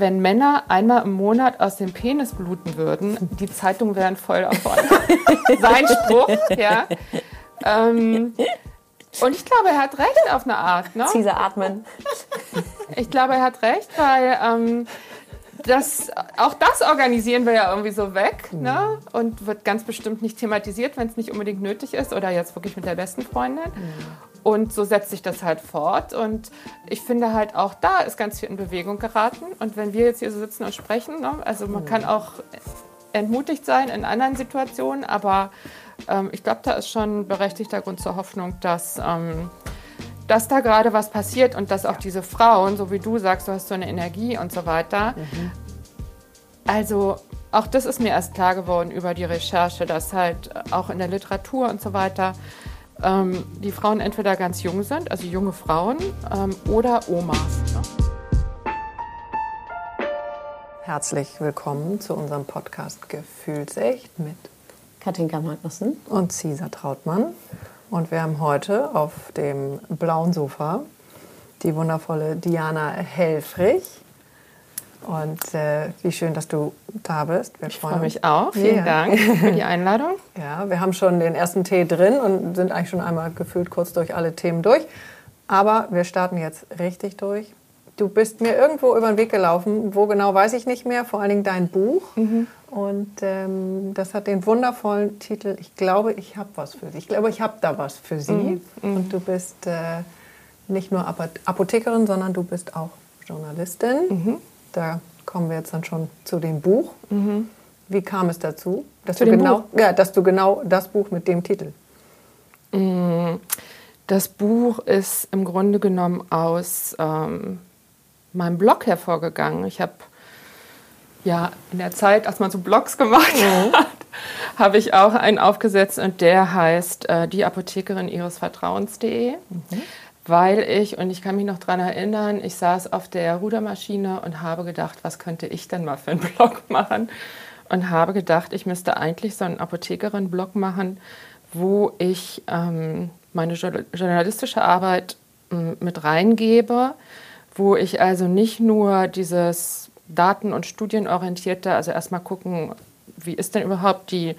wenn Männer einmal im Monat aus dem Penis bluten würden, die Zeitungen wären voll davon. Sein Spruch, ja. Ähm, und ich glaube, er hat recht auf eine Art. Ne? Caesar atmen. Ich glaube, er hat recht, weil ähm, das, auch das organisieren wir ja irgendwie so weg mhm. ne? und wird ganz bestimmt nicht thematisiert, wenn es nicht unbedingt nötig ist oder jetzt wirklich mit der besten Freundin. Mhm. Und so setzt sich das halt fort. Und ich finde halt auch da ist ganz viel in Bewegung geraten. Und wenn wir jetzt hier so sitzen und sprechen, ne? also man kann auch entmutigt sein in anderen Situationen, aber ähm, ich glaube, da ist schon berechtigter Grund zur Hoffnung, dass, ähm, dass da gerade was passiert und dass auch diese Frauen, so wie du sagst, du hast so eine Energie und so weiter. Mhm. Also auch das ist mir erst klar geworden über die Recherche, dass halt auch in der Literatur und so weiter ähm, die Frauen entweder ganz jung sind, also junge Frauen, ähm, oder Omas. Ne? Herzlich willkommen zu unserem Podcast Gefühlsecht mit Katinka Magnussen und Cesar Trautmann. Und wir haben heute auf dem blauen Sofa die wundervolle Diana Helfrich. Und äh, wie schön, dass du da bist. Wir ich freue mich auch. Vielen ja. Dank für die Einladung. Ja, wir haben schon den ersten Tee drin und sind eigentlich schon einmal gefühlt kurz durch alle Themen durch. Aber wir starten jetzt richtig durch. Du bist mir irgendwo über den Weg gelaufen, wo genau weiß ich nicht mehr, vor allen Dingen dein Buch. Mhm. Und ähm, das hat den wundervollen Titel Ich glaube, ich habe was für Sie. Ich glaube, ich habe da was für Sie. Mhm. mhm. Und du bist äh, nicht nur Apothekerin, sondern du bist auch Journalistin. Da kommen wir jetzt dann schon zu dem Buch. Mhm. Wie kam es dazu, dass zu du, genau, Buch? Ja, dass du genau das Buch mit dem Titel? Mhm. Das Buch ist im Grunde genommen aus ähm, meinem Blog hervorgegangen. Ich habe ja in der Zeit, als man so Blogs gemacht mhm. hat, habe ich auch einen aufgesetzt und der heißt äh, die Apothekerin ihres Vertrauens.de. Mhm weil ich, und ich kann mich noch daran erinnern, ich saß auf der Rudermaschine und habe gedacht, was könnte ich denn mal für einen Blog machen? Und habe gedacht, ich müsste eigentlich so einen Apothekerin-Blog machen, wo ich ähm, meine journalistische Arbeit ähm, mit reingebe, wo ich also nicht nur dieses Daten- und Studienorientierte, also erstmal gucken, wie ist denn überhaupt die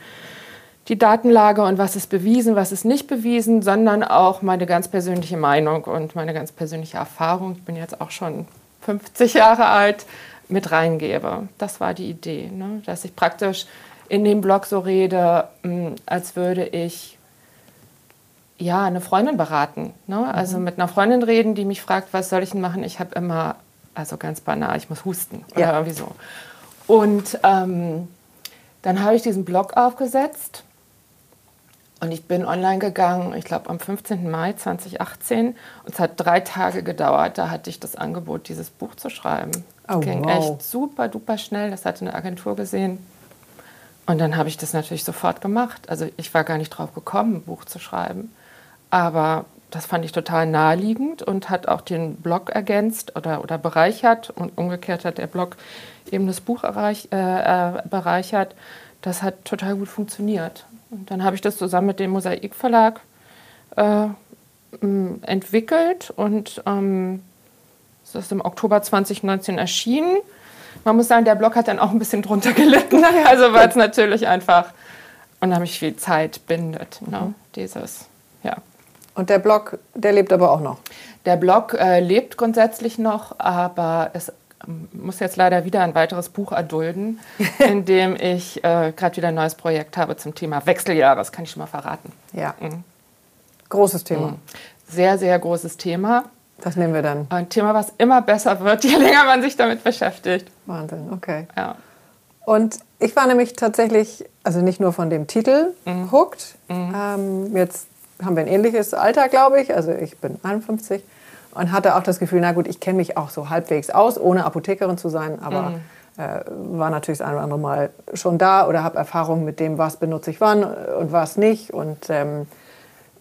die Datenlage und was ist bewiesen, was ist nicht bewiesen, sondern auch meine ganz persönliche Meinung und meine ganz persönliche Erfahrung. Ich bin jetzt auch schon 50 Jahre alt, mit reingebe. Das war die Idee, ne? dass ich praktisch in dem Blog so rede, hm, als würde ich ja, eine Freundin beraten. Ne? Also mhm. mit einer Freundin reden, die mich fragt, was soll ich denn machen? Ich habe immer, also ganz banal, ich muss husten oder ja. irgendwie so. Und ähm, dann habe ich diesen Blog aufgesetzt und ich bin online gegangen, ich glaube am 15. Mai 2018. Und es hat drei Tage gedauert. Da hatte ich das Angebot, dieses Buch zu schreiben. Oh, das ging wow. echt super, duper schnell. Das hatte eine Agentur gesehen. Und dann habe ich das natürlich sofort gemacht. Also ich war gar nicht drauf gekommen, ein Buch zu schreiben. Aber das fand ich total naheliegend und hat auch den Blog ergänzt oder, oder bereichert. Und umgekehrt hat der Blog eben das Buch erreich, äh, äh bereichert. Das hat total gut funktioniert. Und dann habe ich das zusammen mit dem Mosaik Verlag äh, entwickelt und ähm, es ist im Oktober 2019 erschienen. Man muss sagen, der Blog hat dann auch ein bisschen drunter gelitten, also weil es natürlich einfach unheimlich viel Zeit bindet, ne? Mhm. dieses, ja. Und der Blog, der lebt aber auch noch? Der Blog äh, lebt grundsätzlich noch, aber es muss jetzt leider wieder ein weiteres Buch erdulden, in dem ich äh, gerade wieder ein neues Projekt habe zum Thema Wechseljahre. Das kann ich schon mal verraten. Ja. Mhm. Großes Thema. Mhm. Sehr, sehr großes Thema. Was nehmen wir dann? Ein Thema, was immer besser wird, je länger man sich damit beschäftigt. Wahnsinn, okay. Ja. Und ich war nämlich tatsächlich, also nicht nur von dem Titel mhm. hooked. Mhm. Ähm, jetzt haben wir ein ähnliches Alter, glaube ich. Also ich bin 51 und hatte auch das Gefühl, na gut, ich kenne mich auch so halbwegs aus, ohne Apothekerin zu sein, aber mhm. äh, war natürlich das eine oder andere Mal schon da oder habe Erfahrungen mit dem, was benutze ich wann und was nicht und ähm,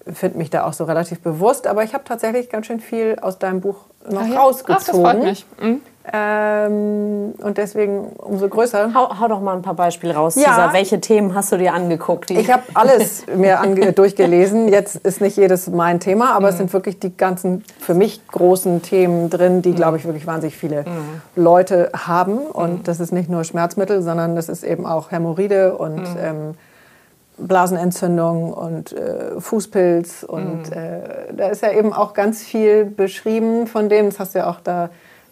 finde mich da auch so relativ bewusst. Aber ich habe tatsächlich ganz schön viel aus deinem Buch noch Ach ja. rausgezogen. Ach, das freut mich. Mhm. Ähm, und deswegen umso größer. Hau, hau, doch mal ein paar Beispiele raus, ja. Cesar. Welche Themen hast du dir angeguckt? ich habe alles mir durchgelesen. Jetzt ist nicht jedes mein Thema, aber mhm. es sind wirklich die ganzen für mich großen Themen drin, die, glaube ich, wirklich wahnsinnig viele mhm. Leute haben. Und mhm. das ist nicht nur Schmerzmittel, sondern das ist eben auch Hämorrhoide und mhm. ähm, Blasenentzündung und äh, Fußpilz. Und äh, da ist ja eben auch ganz viel beschrieben von dem, das hast du ja auch da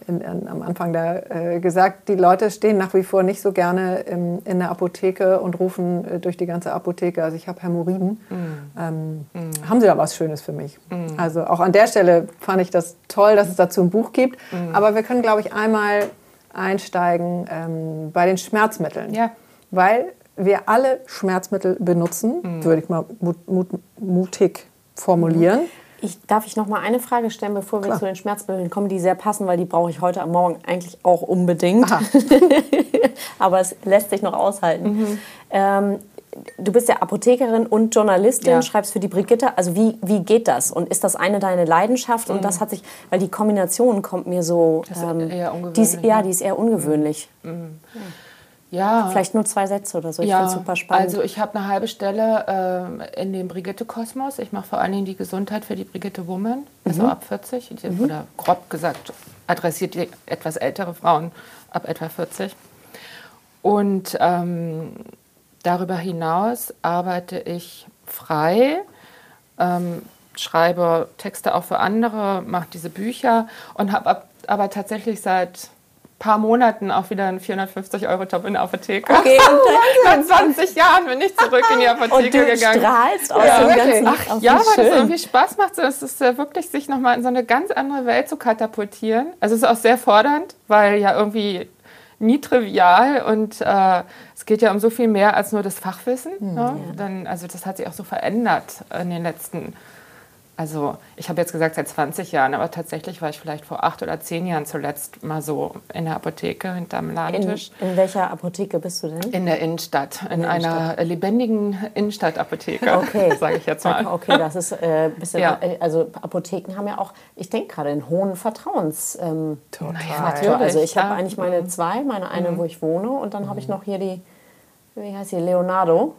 in, in, am Anfang da äh, gesagt, die Leute stehen nach wie vor nicht so gerne im, in der Apotheke und rufen äh, durch die ganze Apotheke, also ich habe Hämorrhoiden. Mm. Ähm, mm. Haben Sie da was Schönes für mich? Mm. Also auch an der Stelle fand ich das toll, dass es dazu ein Buch gibt. Mm. Aber wir können, glaube ich, einmal einsteigen ähm, bei den Schmerzmitteln. Ja. Weil wir alle Schmerzmittel benutzen, mm. würde ich mal mut, mut, mutig formulieren. Mhm. Ich, darf ich noch mal eine Frage stellen, bevor wir Klar. zu den Schmerzmitteln kommen, die sehr passen, weil die brauche ich heute am Morgen eigentlich auch unbedingt. Aber es lässt sich noch aushalten. Mhm. Ähm, du bist ja Apothekerin und Journalistin, ja. schreibst für die Brigitte. Also wie, wie geht das? Und ist das eine deine Leidenschaft? Mhm. Und das hat sich, weil die Kombination kommt mir so. Das ist ähm, eher ungewöhnlich. Die ist, ja, die ist eher ungewöhnlich. Mhm. Ja. Ja. Vielleicht nur zwei Sätze oder so. Ich ja, finde super spannend. Also ich habe eine halbe Stelle äh, in dem Brigitte-Kosmos. Ich mache vor allen Dingen die Gesundheit für die Brigitte Woman, also mhm. ab 40. Mhm. Oder grob gesagt, adressiert die etwas ältere Frauen ab etwa 40. Und ähm, darüber hinaus arbeite ich frei, ähm, schreibe Texte auch für andere, mache diese Bücher und habe aber tatsächlich seit paar Monaten auch wieder einen 450-Euro-Job in der Apotheke. Okay, Nach 20 Jahren bin ich zurück in die Apotheke und du gegangen. strahlst aus ja, dem ganzen Ach, Ach Ja, weil das irgendwie Spaß macht. Es ist ja wirklich, sich nochmal in so eine ganz andere Welt zu katapultieren. Also es ist auch sehr fordernd, weil ja irgendwie nie trivial und äh, es geht ja um so viel mehr als nur das Fachwissen. Mhm, ne? ja. Dann, also das hat sich auch so verändert in den letzten Jahren also ich habe jetzt gesagt seit 20 Jahren, aber tatsächlich war ich vielleicht vor acht oder zehn Jahren zuletzt mal so in der Apotheke hinterm Ladentisch. In, in welcher Apotheke bist du denn? In der Innenstadt, in, in der einer Innenstadt. lebendigen Innenstadtapotheke, okay. sage ich jetzt mal. Okay, das ist äh, bisschen, ja. Äh, also Apotheken haben ja auch, ich denke gerade, einen hohen Vertrauensfaktor. Ähm, Total. Also ich habe eigentlich meine mhm. zwei, meine eine, mhm. wo ich wohne und dann mhm. habe ich noch hier die, wie heißt sie, Leonardo.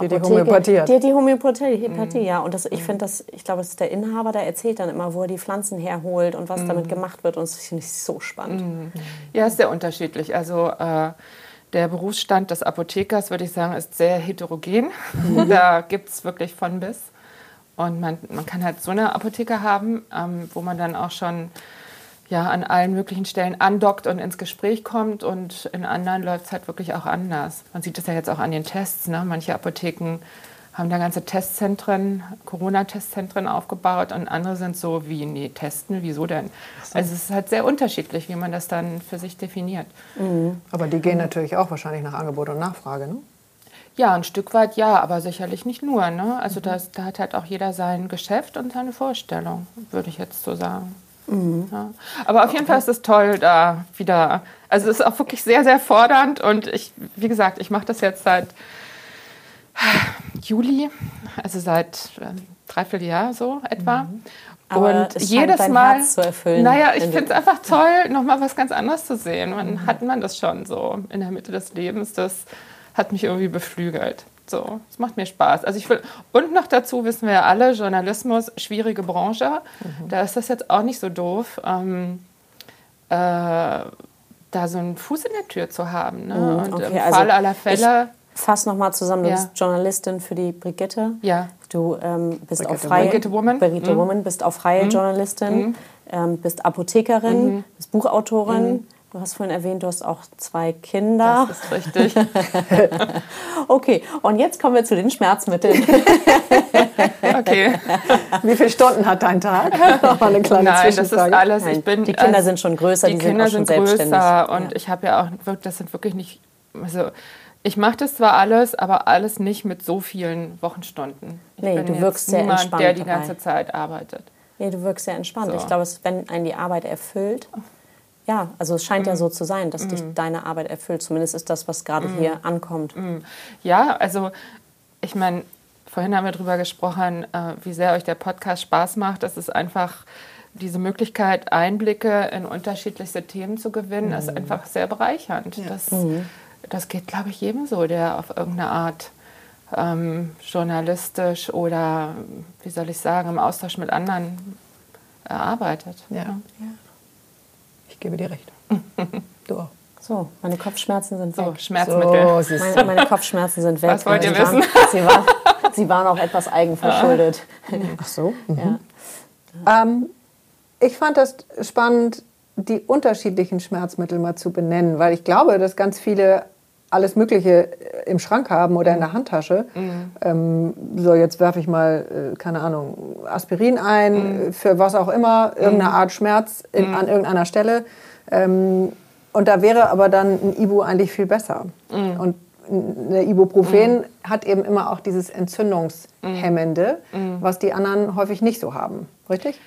Die die Homöopathie hat. Die die Homöopathie, mhm. ja. Und das, ich finde das, ich glaube, das ist der Inhaber, der erzählt dann immer, wo er die Pflanzen herholt und was mhm. damit gemacht wird. Und das finde ich so spannend. Mhm. Ja, ist sehr unterschiedlich. Also äh, der Berufsstand des Apothekers, würde ich sagen, ist sehr heterogen. Mhm. da gibt es wirklich von bis. Und man, man kann halt so eine Apotheke haben, ähm, wo man dann auch schon ja, an allen möglichen Stellen andockt und ins Gespräch kommt und in anderen läuft es halt wirklich auch anders. Man sieht das ja jetzt auch an den Tests. Ne? Manche Apotheken haben da ganze Testzentren, Corona-Testzentren aufgebaut und andere sind so wie, nee, testen, wieso denn? Also es ist halt sehr unterschiedlich, wie man das dann für sich definiert. Mhm. Aber die gehen natürlich auch wahrscheinlich nach Angebot und Nachfrage, ne? Ja, ein Stück weit ja, aber sicherlich nicht nur. Ne? Also mhm. das, da hat halt auch jeder sein Geschäft und seine Vorstellung, würde ich jetzt so sagen. Mhm. Ja. Aber auf jeden Fall ist es toll, da wieder. Also es ist auch wirklich sehr, sehr fordernd und ich, wie gesagt, ich mache das jetzt seit Juli, also seit äh, dreiviertel Jahr so etwa. Mhm. Aber und jedes Mal, Herz zu erfüllen. naja, ich finde es einfach toll, nochmal was ganz anderes zu sehen. Man mhm. hat man das schon so in der Mitte des Lebens, das hat mich irgendwie beflügelt. So, es macht mir Spaß. Also ich will, und noch dazu wissen wir ja alle, Journalismus, schwierige Branche. Mhm. Da ist das jetzt auch nicht so doof, ähm, äh, da so einen Fuß in der Tür zu haben. Ne? Mhm, und okay, im also Fall aller Fälle. Fass nochmal zusammen, du ja. bist Journalistin für die Brigitte. Ja. Du ähm, bist Brigitte, auch freie Brigitte Woman. Brigitte mhm. Woman, bist auch freie mhm. Journalistin, mhm. ähm, bist Apothekerin, mhm. bist Buchautorin mhm. Du hast vorhin erwähnt, du hast auch zwei Kinder. Das ist richtig. okay, und jetzt kommen wir zu den Schmerzmitteln. okay. Wie viele Stunden hat dein Tag? Noch eine kleine Nein, das ist alles. Ich bin, die Kinder sind schon größer, die, die Kinder sind, sind größer und ja. ich habe ja auch, das sind wirklich nicht, also ich mache das zwar alles, aber alles nicht mit so vielen Wochenstunden. Ich nee, du wirkst sehr niemand, entspannt der die ganze dabei. Zeit arbeitet. Nee, du wirkst sehr entspannt. So. Ich glaube, wenn einen die Arbeit erfüllt, ja, also es scheint mm. ja so zu sein, dass mm. dich deine Arbeit erfüllt. Zumindest ist das, was gerade mm. hier ankommt. Mm. Ja, also ich meine, vorhin haben wir darüber gesprochen, äh, wie sehr euch der Podcast Spaß macht. Das ist einfach diese Möglichkeit, Einblicke in unterschiedlichste Themen zu gewinnen, mhm. ist einfach sehr bereichernd. Ja. Das, mhm. das geht, glaube ich, jedem so, der auf irgendeine Art ähm, journalistisch oder, wie soll ich sagen, im Austausch mit anderen erarbeitet. Ja. ja. Ich gebe dir recht. du auch. So, meine Kopfschmerzen sind weg. So, Schmerzmittel. So, meine, meine, Kopfschmerzen sind weg. Was wollt ihr wissen? Waren, sie, waren, sie waren auch etwas eigenverschuldet. Ach so. Mhm. Ja. Ähm, ich fand das spannend, die unterschiedlichen Schmerzmittel mal zu benennen, weil ich glaube, dass ganz viele alles Mögliche im Schrank haben oder in der Handtasche. Mhm. Ähm, so, jetzt werfe ich mal, äh, keine Ahnung, Aspirin ein, mhm. für was auch immer, irgendeine mhm. Art Schmerz in, mhm. an irgendeiner Stelle. Ähm, und da wäre aber dann ein Ibu eigentlich viel besser. Mhm. Und eine Ibuprofen mhm. hat eben immer auch dieses Entzündungshemmende, was die anderen häufig nicht so haben. Richtig?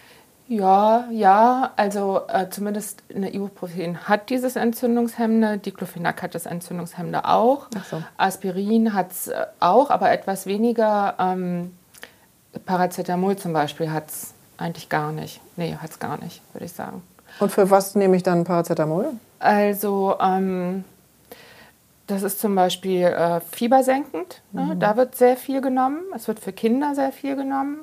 Ja, ja, also äh, zumindest eine Ibuprofen hat dieses Entzündungshemmende, Diclofenac hat das Entzündungshemmende auch, so. Aspirin hat es äh, auch, aber etwas weniger. Ähm, Paracetamol zum Beispiel hat es eigentlich gar nicht. Nee, hat es gar nicht, würde ich sagen. Und für was nehme ich dann Paracetamol? Also ähm, das ist zum Beispiel äh, fiebersenkend. Ne? Mhm. Da wird sehr viel genommen. Es wird für Kinder sehr viel genommen.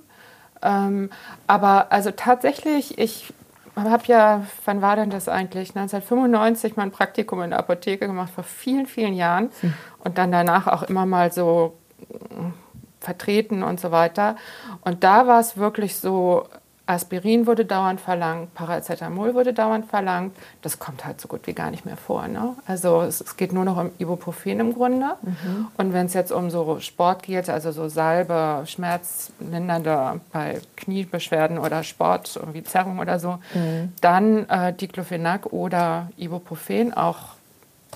Ähm, aber also tatsächlich, ich habe ja, wann war denn das eigentlich? 1995 mein Praktikum in der Apotheke gemacht, vor vielen, vielen Jahren. Hm. Und dann danach auch immer mal so mm, vertreten und so weiter. Und da war es wirklich so, Aspirin wurde dauernd verlangt, Paracetamol wurde dauernd verlangt. Das kommt halt so gut wie gar nicht mehr vor. Ne? Also es, es, geht nur noch um Ibuprofen im Grunde. Mhm. Und wenn es jetzt um so Sport geht, also so Salbe, Schmerzlindernde bei Kniebeschwerden oder Sport, irgendwie Zerrung oder so, mhm. dann äh, Diclofenac oder Ibuprofen auch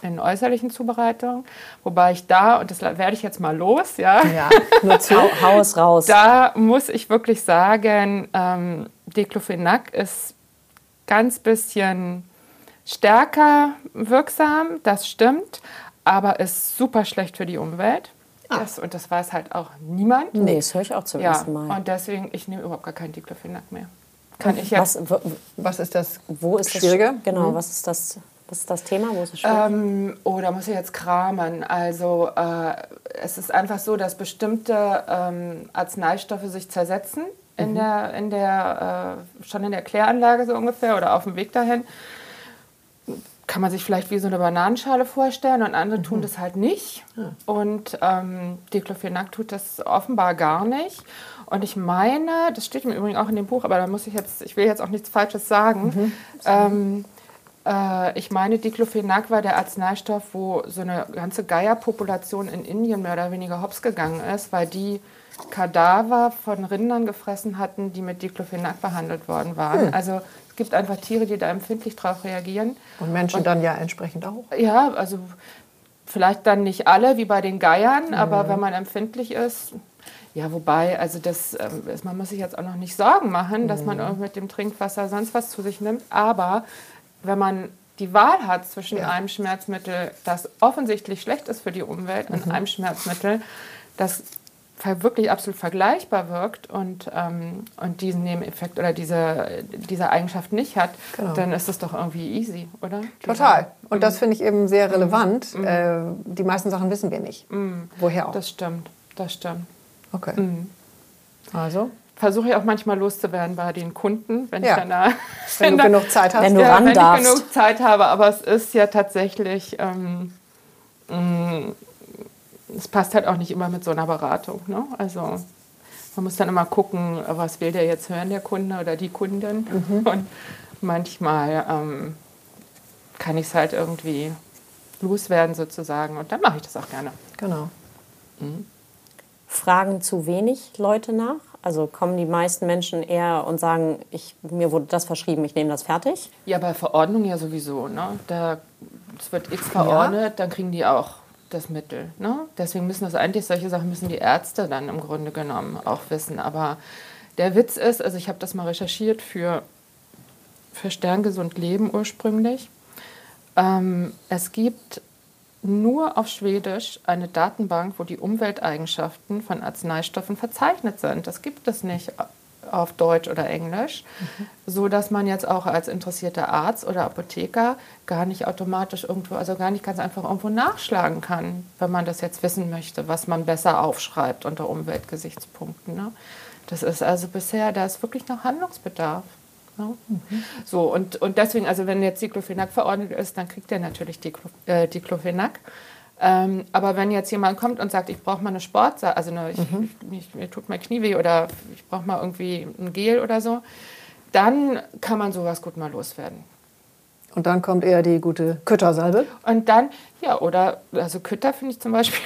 in äußerlichen Zubereitungen. Wobei ich da, und das werde ich jetzt mal los, ja. Ja, nur zu. Haus raus. Da muss ich wirklich sagen, ähm, Diclofenac ist ganz bisschen stärker wirksam, das stimmt, aber ist super schlecht für die Umwelt. Ah. Das, und das weiß halt auch niemand. Nee, das höre ich auch zum ja, ersten Mal. Und deswegen, ich nehme überhaupt gar keinen Diclofenac mehr. Kann ich jetzt, was, was ist das wo ist Schwierige? Das, genau, mhm. was ist das was ist das Thema? Wo ist es? Ähm, oh, da muss ich jetzt kramen. Also äh, es ist einfach so, dass bestimmte ähm, Arzneistoffe sich zersetzen in mhm. der, in der, äh, schon in der Kläranlage so ungefähr oder auf dem Weg dahin. Kann man sich vielleicht wie so eine Bananenschale vorstellen und andere mhm. tun das halt nicht. Ja. Und ähm, Diclofenac tut das offenbar gar nicht. Und ich meine, das steht im Übrigen auch in dem Buch, aber da muss ich jetzt, ich will jetzt auch nichts Falsches sagen. Mhm. Ähm, äh, ich meine, Diclofenac war der Arzneistoff, wo so eine ganze Geierpopulation in Indien mehr oder weniger hops gegangen ist, weil die Kadaver von Rindern gefressen hatten, die mit Diclofenac behandelt worden waren. Hm. Also es gibt einfach Tiere, die da empfindlich darauf reagieren. Und Menschen Und, dann ja entsprechend auch. Ja, also vielleicht dann nicht alle wie bei den Geiern, mhm. aber wenn man empfindlich ist, ja, wobei, also das, ähm, man muss sich jetzt auch noch nicht Sorgen machen, dass man mhm. mit dem Trinkwasser sonst was zu sich nimmt. Aber wenn man die Wahl hat zwischen ja. einem Schmerzmittel, das offensichtlich schlecht ist für die Umwelt, mhm. und einem Schmerzmittel, das wirklich absolut vergleichbar wirkt und, ähm, und diesen Nebeneffekt oder diese, diese Eigenschaft nicht hat, genau. dann ist es doch irgendwie easy, oder? Total. Und mhm. das finde ich eben sehr relevant. Mhm. Äh, die meisten Sachen wissen wir nicht. Mhm. Woher auch. Das stimmt, das stimmt. Okay. Mhm. Also? Versuche ich auch manchmal loszuwerden bei den Kunden, wenn ja. ich dann wenn du genug Zeit hast. Wenn du ja, ran wenn darfst. ich genug Zeit habe, aber es ist ja tatsächlich, ähm, mm, es passt halt auch nicht immer mit so einer Beratung. Ne? Also man muss dann immer gucken, was will der jetzt hören, der Kunde oder die Kundin. Mhm. Und manchmal ähm, kann ich es halt irgendwie loswerden sozusagen und dann mache ich das auch gerne. Genau. Mhm. Fragen zu wenig Leute nach? Also kommen die meisten Menschen eher und sagen, ich, mir wurde das verschrieben, ich nehme das fertig? Ja, bei Verordnung ja sowieso. Ne? Da, es wird X verordnet, ja. dann kriegen die auch das Mittel. Ne? Deswegen müssen das eigentlich, solche Sachen müssen die Ärzte dann im Grunde genommen auch wissen. Aber der Witz ist, also ich habe das mal recherchiert für, für Sterngesund Leben ursprünglich. Ähm, es gibt nur auf Schwedisch eine Datenbank, wo die Umwelteigenschaften von Arzneistoffen verzeichnet sind. Das gibt es nicht auf Deutsch oder Englisch, mhm. so dass man jetzt auch als interessierter Arzt oder Apotheker gar nicht automatisch irgendwo, also gar nicht ganz einfach irgendwo nachschlagen kann, wenn man das jetzt wissen möchte, was man besser aufschreibt unter Umweltgesichtspunkten. Ne? Das ist also bisher, da ist wirklich noch Handlungsbedarf. Ne? Mhm. So, und, und deswegen, also wenn jetzt Diclofenac verordnet ist, dann kriegt er natürlich äh, Diclofenac. Ähm, aber wenn jetzt jemand kommt und sagt, ich brauche mal eine Sportsache, also eine, mhm. ich, ich, mir tut mein Knie weh oder ich brauche mal irgendwie ein Gel oder so, dann kann man sowas gut mal loswerden. Und dann kommt eher die gute Küttersalbe. Und dann, ja, oder, also Kütter finde ich zum Beispiel,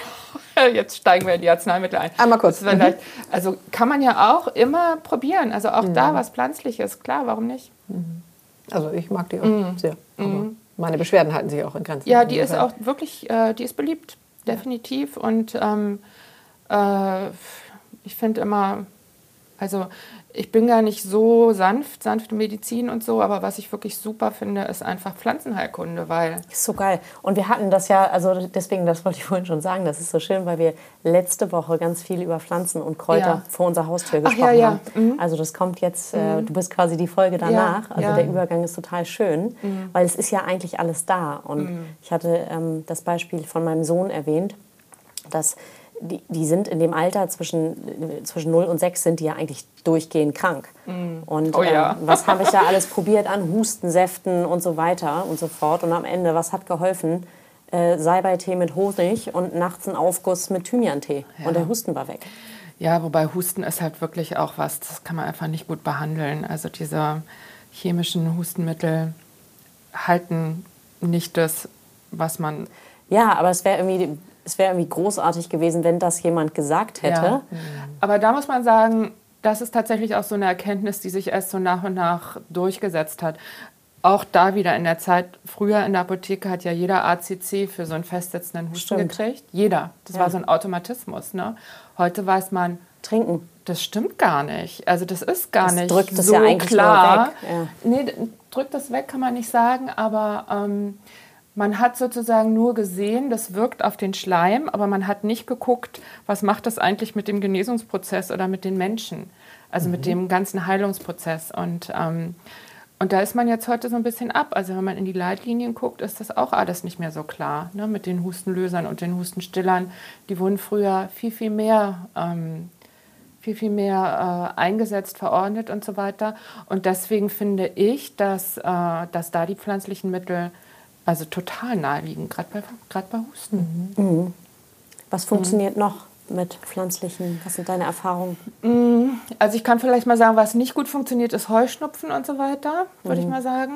jetzt steigen wir in die Arzneimittel ein. Einmal kurz. Mhm. Also kann man ja auch immer probieren. Also auch mhm. da was Pflanzliches, klar, warum nicht? Mhm. Also ich mag die auch mhm. sehr. Aber meine Beschwerden halten sich auch in Grenzen. Ja, die ist auch wirklich, äh, die ist beliebt, definitiv. Und ähm, äh, ich finde immer, also ich bin gar nicht so sanft, sanfte Medizin und so, aber was ich wirklich super finde, ist einfach Pflanzenheilkunde, weil. Ist so geil. Und wir hatten das ja, also deswegen, das wollte ich vorhin schon sagen, das ist so schön, weil wir letzte Woche ganz viel über Pflanzen und Kräuter ja. vor unserer Haustür gesprochen Ach, ja, ja. haben. Mhm. Also das kommt jetzt, äh, mhm. du bist quasi die Folge danach. Also der Übergang ist total schön, mhm. weil es ist ja eigentlich alles da. Und mhm. ich hatte ähm, das Beispiel von meinem Sohn erwähnt, dass die, die sind in dem Alter zwischen, zwischen 0 und 6 sind die ja eigentlich durchgehend krank. Mm. Und oh, ja. ähm, was habe ich da alles probiert an Hustensäften und so weiter und so fort. Und am Ende, was hat geholfen? Äh, Salbeitee mit Honig und nachts ein Aufguss mit Thymiantee. Ja. Und der Husten war weg. Ja, wobei Husten ist halt wirklich auch was, das kann man einfach nicht gut behandeln. Also diese chemischen Hustenmittel halten nicht das, was man ja, aber es wäre irgendwie es wäre irgendwie großartig gewesen, wenn das jemand gesagt hätte. Ja. Aber da muss man sagen, das ist tatsächlich auch so eine Erkenntnis, die sich erst so nach und nach durchgesetzt hat. Auch da wieder in der Zeit, früher in der Apotheke hat ja jeder ACC für so einen festsitzenden Husten Stimmt. gekriegt. Jeder. Das ja. war so ein Automatismus. Ne? Heute weiß man, trinken. Das stimmt gar nicht. Also das ist gar das nicht drückt so ja klar. Ja. Nee, drückt das weg kann man nicht sagen, aber ähm, man hat sozusagen nur gesehen, das wirkt auf den Schleim, aber man hat nicht geguckt, was macht das eigentlich mit dem Genesungsprozess oder mit den Menschen, also mhm. mit dem ganzen Heilungsprozess. Und, ähm, und da ist man jetzt heute so ein bisschen ab. Also wenn man in die Leitlinien guckt, ist das auch alles nicht mehr so klar ne? mit den Hustenlösern und den Hustenstillern. Die wurden früher viel, viel mehr. Ähm, viel, viel mehr äh, eingesetzt, verordnet und so weiter. Und deswegen finde ich, dass, äh, dass da die pflanzlichen Mittel also total naheliegend, gerade bei, bei Husten. Mhm. Mhm. Was funktioniert mhm. noch mit pflanzlichen? Was sind deine Erfahrungen? Mhm. Also ich kann vielleicht mal sagen, was nicht gut funktioniert, ist Heuschnupfen und so weiter, würde ich mhm. mal sagen.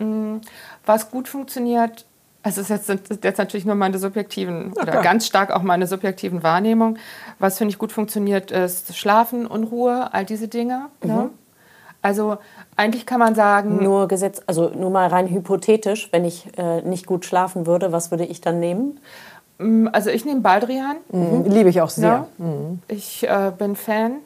Mhm. Was gut funktioniert, also es ist jetzt, jetzt natürlich nur meine subjektiven ja, oder klar. ganz stark auch meine subjektiven Wahrnehmungen. Was finde ich gut funktioniert, ist Schlafen, Unruhe, all diese Dinge. Ne? Also eigentlich kann man sagen. Nur Gesetz, also nur mal rein hypothetisch, wenn ich äh, nicht gut schlafen würde, was würde ich dann nehmen? Mm, also ich nehme Baldrian. Mhm. Liebe ich auch sehr. Ja. Mhm. Ich äh, bin Fan,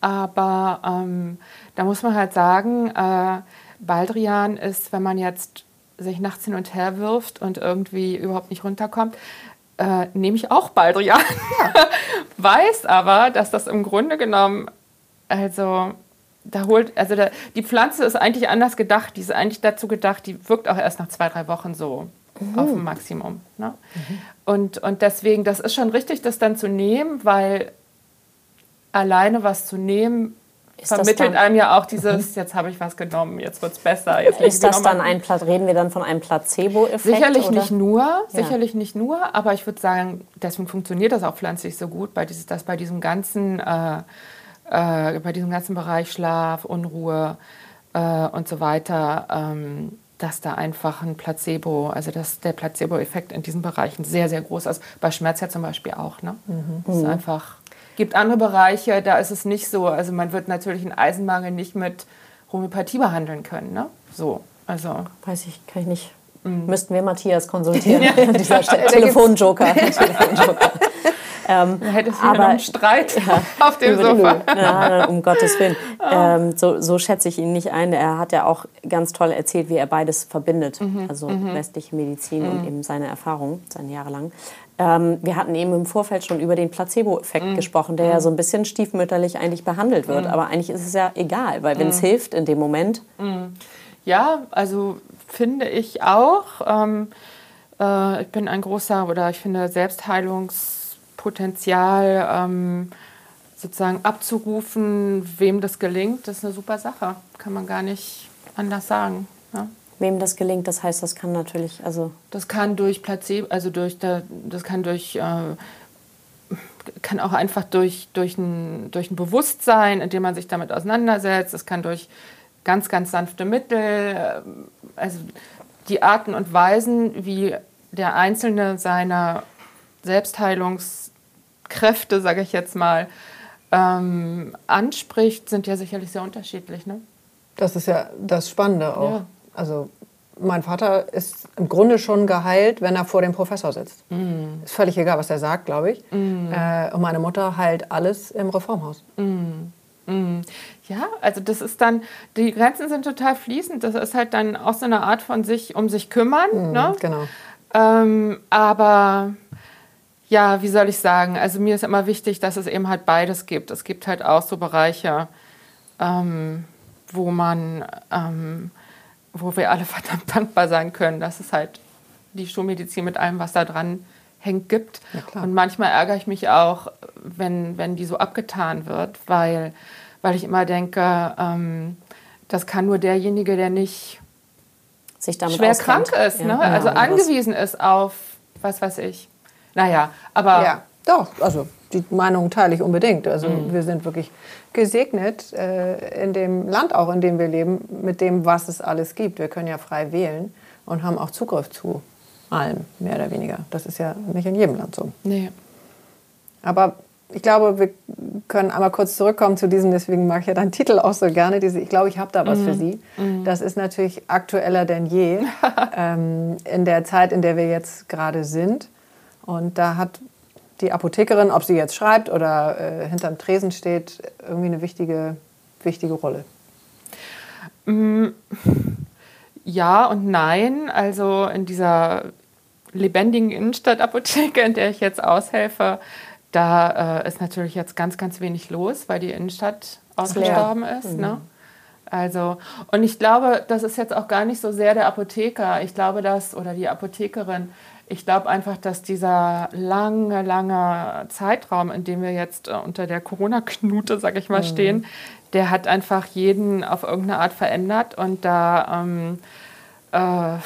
aber ähm, da muss man halt sagen, äh, Baldrian ist, wenn man jetzt sich nachts hin und her wirft und irgendwie überhaupt nicht runterkommt, äh, nehme ich auch Baldrian. Ja. Weiß aber, dass das im Grunde genommen, also da holt, also da, die Pflanze ist eigentlich anders gedacht. Die ist eigentlich dazu gedacht, die wirkt auch erst nach zwei, drei Wochen so mhm. auf dem Maximum. Ne? Mhm. Und, und deswegen, das ist schon richtig, das dann zu nehmen, weil alleine was zu nehmen, ist vermittelt einem ja auch dieses, mhm. jetzt habe ich was genommen, jetzt wird es besser. Jetzt ist das dann ein reden wir dann von einem Placebo-Effekt? Sicherlich oder? nicht nur, ja. sicherlich nicht nur, aber ich würde sagen, deswegen funktioniert das auch pflanzlich so gut, bei dieses, dass bei diesem ganzen äh, äh, bei diesem ganzen Bereich Schlaf, Unruhe äh, und so weiter, ähm, dass da einfach ein Placebo, also dass der Placebo-Effekt in diesen Bereichen sehr, sehr groß ist. Bei Schmerz ja zum Beispiel auch. Ne? Mhm. Es ist mhm. einfach, gibt andere Bereiche, da ist es nicht so. Also man wird natürlich einen Eisenmangel nicht mit Homöopathie behandeln können. Ne? So, also. Weiß ich, kann ich nicht. Mhm. Müssten wir Matthias konsultieren an dieser Stelle. Telefonjoker. Telefonjoker. Ähm, hättest du aber, einen Streit ja, auf dem Sofa. Ja, um Gottes Willen. Ähm, so, so schätze ich ihn nicht ein. Er hat ja auch ganz toll erzählt, wie er beides verbindet. Mhm. Also mhm. westliche Medizin mhm. und eben seine Erfahrung, seine Jahre lang. Ähm, wir hatten eben im Vorfeld schon über den Placebo-Effekt mhm. gesprochen, der ja mhm. so ein bisschen stiefmütterlich eigentlich behandelt wird. Aber eigentlich ist es ja egal, weil wenn es hilft in dem Moment. Ja, also finde ich auch. Ähm, äh, ich bin ein großer oder ich finde Selbstheilungspotenzial ähm, sozusagen abzurufen, wem das gelingt, das ist eine super Sache. Kann man gar nicht anders sagen. Ja? Wem das gelingt, das heißt, das kann natürlich, also. Das kann durch Placebo, also durch, das kann durch, äh, kann auch einfach durch, durch, ein, durch ein Bewusstsein, indem man sich damit auseinandersetzt. Das kann durch ganz, ganz sanfte Mittel, äh, also die Arten und Weisen, wie der Einzelne seiner Selbstheilungskräfte, sage ich jetzt mal, ähm, anspricht, sind ja sicherlich sehr unterschiedlich. Ne? Das ist ja das Spannende auch. Ja. Also mein Vater ist im Grunde schon geheilt, wenn er vor dem Professor sitzt. Mm. Ist völlig egal, was er sagt, glaube ich. Mm. Äh, und meine Mutter heilt alles im Reformhaus. Mm. Mm. Ja, also das ist dann, die Grenzen sind total fließend. Das ist halt dann auch so eine Art von sich um sich kümmern. Mm, ne? Genau. Ähm, aber ja, wie soll ich sagen? Also mir ist immer wichtig, dass es eben halt beides gibt. Es gibt halt auch so Bereiche, ähm, wo man ähm, wo wir alle verdammt dankbar sein können, dass es halt die Schulmedizin mit allem, was da dran hängt, gibt. Ja, und manchmal ärgere ich mich auch, wenn, wenn die so abgetan wird, weil, weil ich immer denke, ähm, das kann nur derjenige, der nicht sich damit schwer auskennt. krank ist, ja, ne? Genau, also angewiesen ist auf, was weiß ich. Naja, aber... Ja, doch, also die Meinung teile ich unbedingt. Also mhm. wir sind wirklich gesegnet äh, in dem Land auch, in dem wir leben, mit dem, was es alles gibt. Wir können ja frei wählen und haben auch Zugriff zu allem, mehr oder weniger. Das ist ja nicht in jedem Land so. Nee. Aber ich glaube, wir können einmal kurz zurückkommen zu diesem, deswegen mag ich ja deinen Titel auch so gerne. Diese, ich glaube, ich habe da was mm. für mhm. Sie. Mm. Das ist natürlich aktueller denn je ähm, in der Zeit, in der wir jetzt gerade sind. Und da hat die Apothekerin, ob sie jetzt schreibt oder äh, hinterm Tresen steht, irgendwie eine wichtige, wichtige Rolle? Mm, ja und nein. Also in dieser lebendigen Innenstadtapotheke, in der ich jetzt aushelfe, da äh, ist natürlich jetzt ganz, ganz wenig los, weil die Innenstadt ausgestorben ja. ist. Mhm. Ne? Also, und ich glaube, das ist jetzt auch gar nicht so sehr der Apotheker. Ich glaube, dass, oder die Apothekerin, ich glaube einfach, dass dieser lange, lange Zeitraum, in dem wir jetzt äh, unter der Corona-Knute, sag ich mal, mhm. stehen, der hat einfach jeden auf irgendeine Art verändert. Und da, ähm, äh,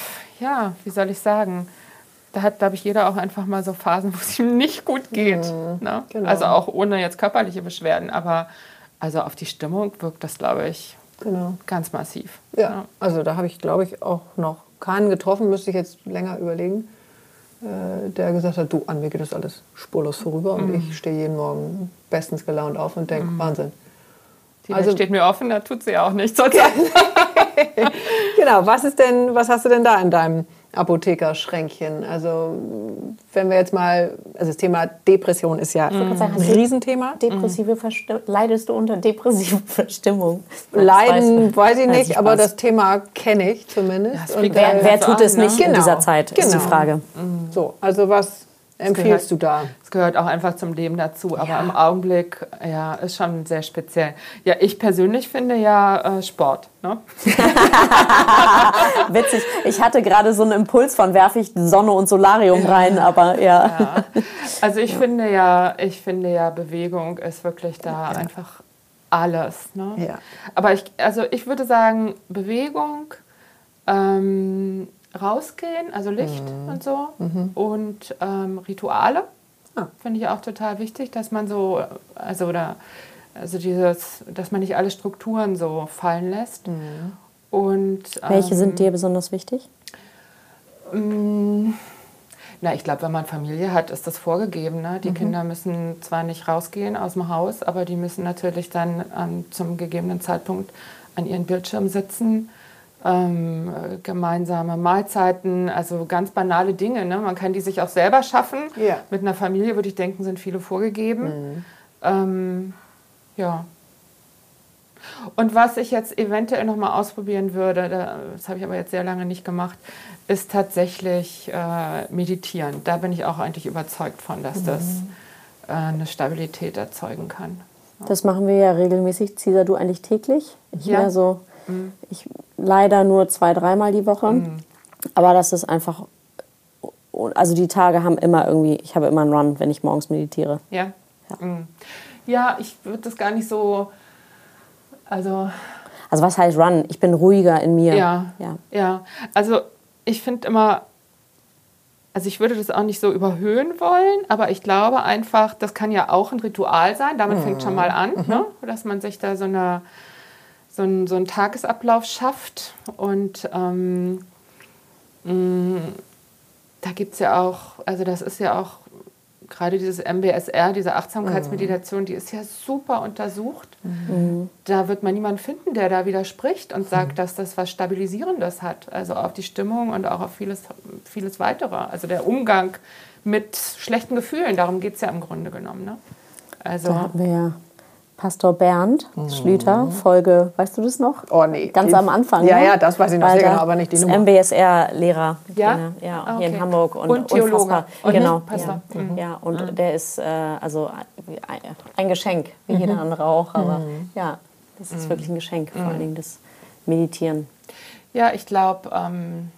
ja, wie soll ich sagen, da hat, glaube ich, jeder auch einfach mal so Phasen, wo es ihm nicht gut geht. Mhm, ne? genau. Also auch ohne jetzt körperliche Beschwerden, aber also auf die Stimmung wirkt das, glaube ich, genau. ganz massiv. Ja, ja. also da habe ich, glaube ich, auch noch keinen getroffen, müsste ich jetzt länger überlegen. Äh, der gesagt hat, du, an mir geht das alles spurlos vorüber und mhm. ich stehe jeden Morgen bestens gelaunt auf und denke, mhm. Wahnsinn. Die also, steht mir offen, da tut sie auch nichts. genau, was ist denn, was hast du denn da in deinem Apothekerschränkchen. Also wenn wir jetzt mal, also das Thema Depression ist ja ein sagen, Riesenthema. Depressive leidest du unter depressive Verstimmung? Leiden weiß ich nicht, aber das Thema kenne ich zumindest. Und, wer, wer tut es nicht genau. in dieser Zeit, genau. ist die genau. Frage. Mhm. So, also was empfiehlst gehört, du da? Es gehört auch einfach zum Leben dazu, aber ja. im Augenblick ja, ist schon sehr speziell. Ja, ich persönlich finde ja äh, Sport. Ne? Witzig. Ich hatte gerade so einen Impuls von werfe ich Sonne und Solarium ja. rein, aber ja. ja. Also ich finde ja, ich finde ja Bewegung ist wirklich da einfach alles. Ne? Ja. Aber ich, also ich würde sagen Bewegung. Ähm, rausgehen, also Licht mhm. und so. Mhm. Und ähm, Rituale ah. finde ich auch total wichtig, dass man so, also oder also dieses, dass man nicht alle Strukturen so fallen lässt. Mhm. Und, Welche ähm, sind dir besonders wichtig? Mm, na, ich glaube, wenn man Familie hat, ist das vorgegeben. Ne? Die mhm. Kinder müssen zwar nicht rausgehen aus dem Haus, aber die müssen natürlich dann ähm, zum gegebenen Zeitpunkt an ihren Bildschirm sitzen ähm, gemeinsame Mahlzeiten, also ganz banale Dinge. Ne? Man kann die sich auch selber schaffen. Ja. Mit einer Familie würde ich denken, sind viele vorgegeben. Ähm, ja. Und was ich jetzt eventuell noch mal ausprobieren würde, da- das habe ich aber jetzt sehr lange nicht gemacht, ist tatsächlich äh, meditieren. Da bin ich auch eigentlich überzeugt von, dass das äh, eine Stabilität erzeugen kann. Das machen wir ja regelmäßig. Cesar, du eigentlich täglich? Ich Ja. mehr so, ich leider nur zwei, dreimal die Woche. Aber das ist einfach, also die Tage haben immer irgendwie, ich habe immer einen Run, wenn ich morgens meditiere. Ja? Ja. Mhm. Ja, ich würde das gar nicht so, also Also was heißt Run? Ich bin ruhiger in mir. Ja. ja. Ja, also ich finde immer, also ich würde das auch nicht so überhöhen wollen, aber ich glaube einfach, das kann ja auch ein Ritual sein. Damit fängt schon mal an, ne? dass man sich da so, eine, so, einen, so einen Tagesablauf schafft. Und ähm, mh, da gibt es ja auch, also das ist ja auch gerade dieses MBSR, diese Achtsamkeitsmeditation, die ist ja super untersucht. Da wird man niemanden finden, der da widerspricht und sagt, dass das was Stabilisierendes hat. Also auf die Stimmung und auch auf vieles, vieles weitere. Also der Umgang mit schlechten Gefühlen, darum geht es ja im Grunde genommen. Ne? Also, Da hatten wir ja Pastor Bernd Schlüter, Folge, weißt du das noch? Oh, nee. Ganz am Anfang. Ja, ne? ja, das weiß ich noch Weil sehr genau, aber nicht die Nummer. MBSR-Lehrer. Ja? ja Ah, hier in okay. Hamburg. Und, Und Theologe. Und genau. Pastor. Ja, Mhm. ja, und der ist äh, also ein- Geschenk, wie jeder Mhm. andere auch. Aber ja, das ist wirklich ein Geschenk, vor allen Dingen das Meditieren. Ja, ich glaube, ähm,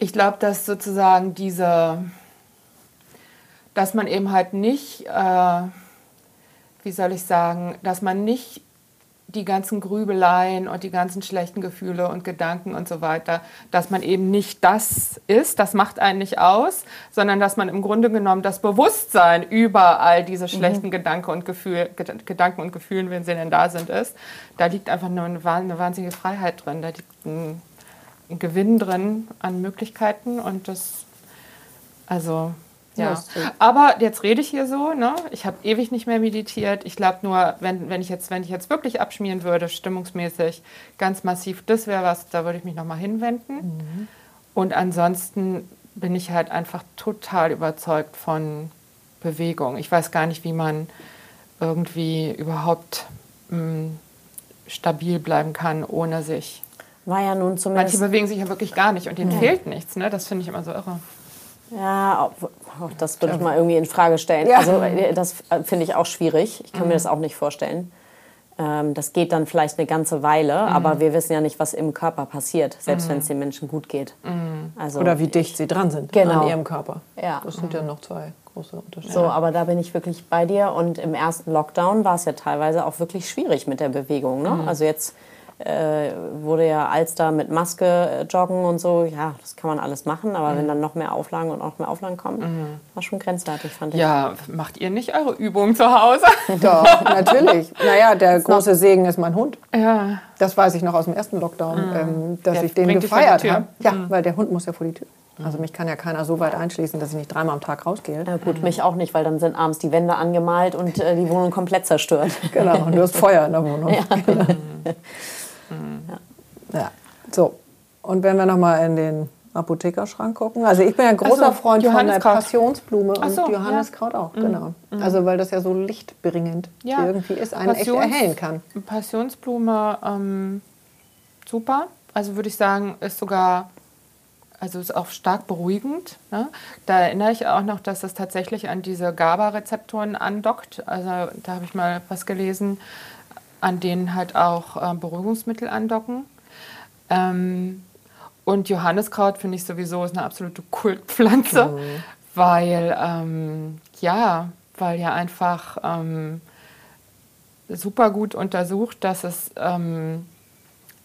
ich glaube, dass sozusagen diese, dass man eben halt nicht, äh, wie soll ich sagen, dass man nicht die ganzen Grübeleien und die ganzen schlechten Gefühle und Gedanken und so weiter, dass man eben nicht das ist, das macht einen nicht aus, sondern dass man im Grunde genommen das Bewusstsein über all diese schlechten Gedanken und Gefühl, Ged- Gedanken und Gefühlen, wenn sie denn da sind, ist. Da liegt einfach nur eine, eine wahnsinnige Freiheit drin. Da liegt ein, ein Gewinn drin an Möglichkeiten und das, also Ja. Aber jetzt rede ich hier so, ne? Ich habe ewig nicht mehr meditiert. Ich glaube nur, wenn, wenn, ich jetzt, wenn ich jetzt wirklich abschmieren würde, stimmungsmäßig, ganz massiv, das wäre was, da würde ich mich nochmal hinwenden. Mhm. Und ansonsten bin ich halt einfach total überzeugt von Bewegung. Ich weiß gar nicht, wie man irgendwie überhaupt mh, stabil bleiben kann, ohne sich. War ja nun Manche zumindest. bewegen sich ja wirklich gar nicht und denen fehlt nichts. Ne? Das finde ich immer so irre. Ja, auch, das würde ich mal irgendwie in Frage stellen. Ja. Also äh, das äh, finde ich auch schwierig. Ich kann mir das auch nicht vorstellen. Ähm, das geht dann vielleicht eine ganze Weile, aber wir wissen ja nicht, was im Körper passiert, selbst wenn es den Menschen gut geht. Also, Oder wie dicht sie dran sind Genau. an ihrem Körper. Ja. Das sind ja noch zwei große Unterschiede. So, aber da bin ich wirklich bei dir. Und im ersten Lockdown war es ja teilweise auch wirklich schwierig mit der Bewegung. Ne? Also jetzt äh, wurde ja Alster mit Maske äh, joggen und so. Ja, das kann man alles machen. Aber wenn dann noch mehr Auflagen und noch mehr Auflagen kommen, war schon grenzwertig, fand ich. Ja, macht ihr nicht eure Übungen zu Hause? Doch, natürlich. Naja, der große Segen ist mein Hund. ja. Das weiß ich noch aus dem ersten Lockdown, ähm, dass Der ich den gefeiert habe. Ja, weil der Hund muss ja vor die Tür. Also mich kann ja keiner so weit einschließen, dass ich nicht dreimal am Tag rausgehe. Ja, gut, mich auch nicht, weil dann sind abends die Wände angemalt und äh, die Wohnung komplett zerstört. Genau, und du hast Feuer in der Wohnung. Ja. So, und wenn wir noch mal in den Apothekerschrank gucken. Also ich bin ja ein großer so, Freund von der. Passionsblume und so, Johanniskraut auch, genau. Also weil das ja so lichtbringend Ja. irgendwie ist, einen echt Passions- erhellen kann. Passionsblume, ähm, super. Also würde ich sagen, ist sogar, also ist auch stark beruhigend. Ne? Da erinnere ich auch noch, dass das tatsächlich an diese GABA-Rezeptoren andockt. Also da habe ich mal was gelesen, an denen halt auch äh, Beruhigungsmittel andocken. Ähm, und Johanniskraut finde ich sowieso ist eine absolute Kultpflanze, weil ähm, ja, weil ja einfach ähm, super gut untersucht, dass es, ähm,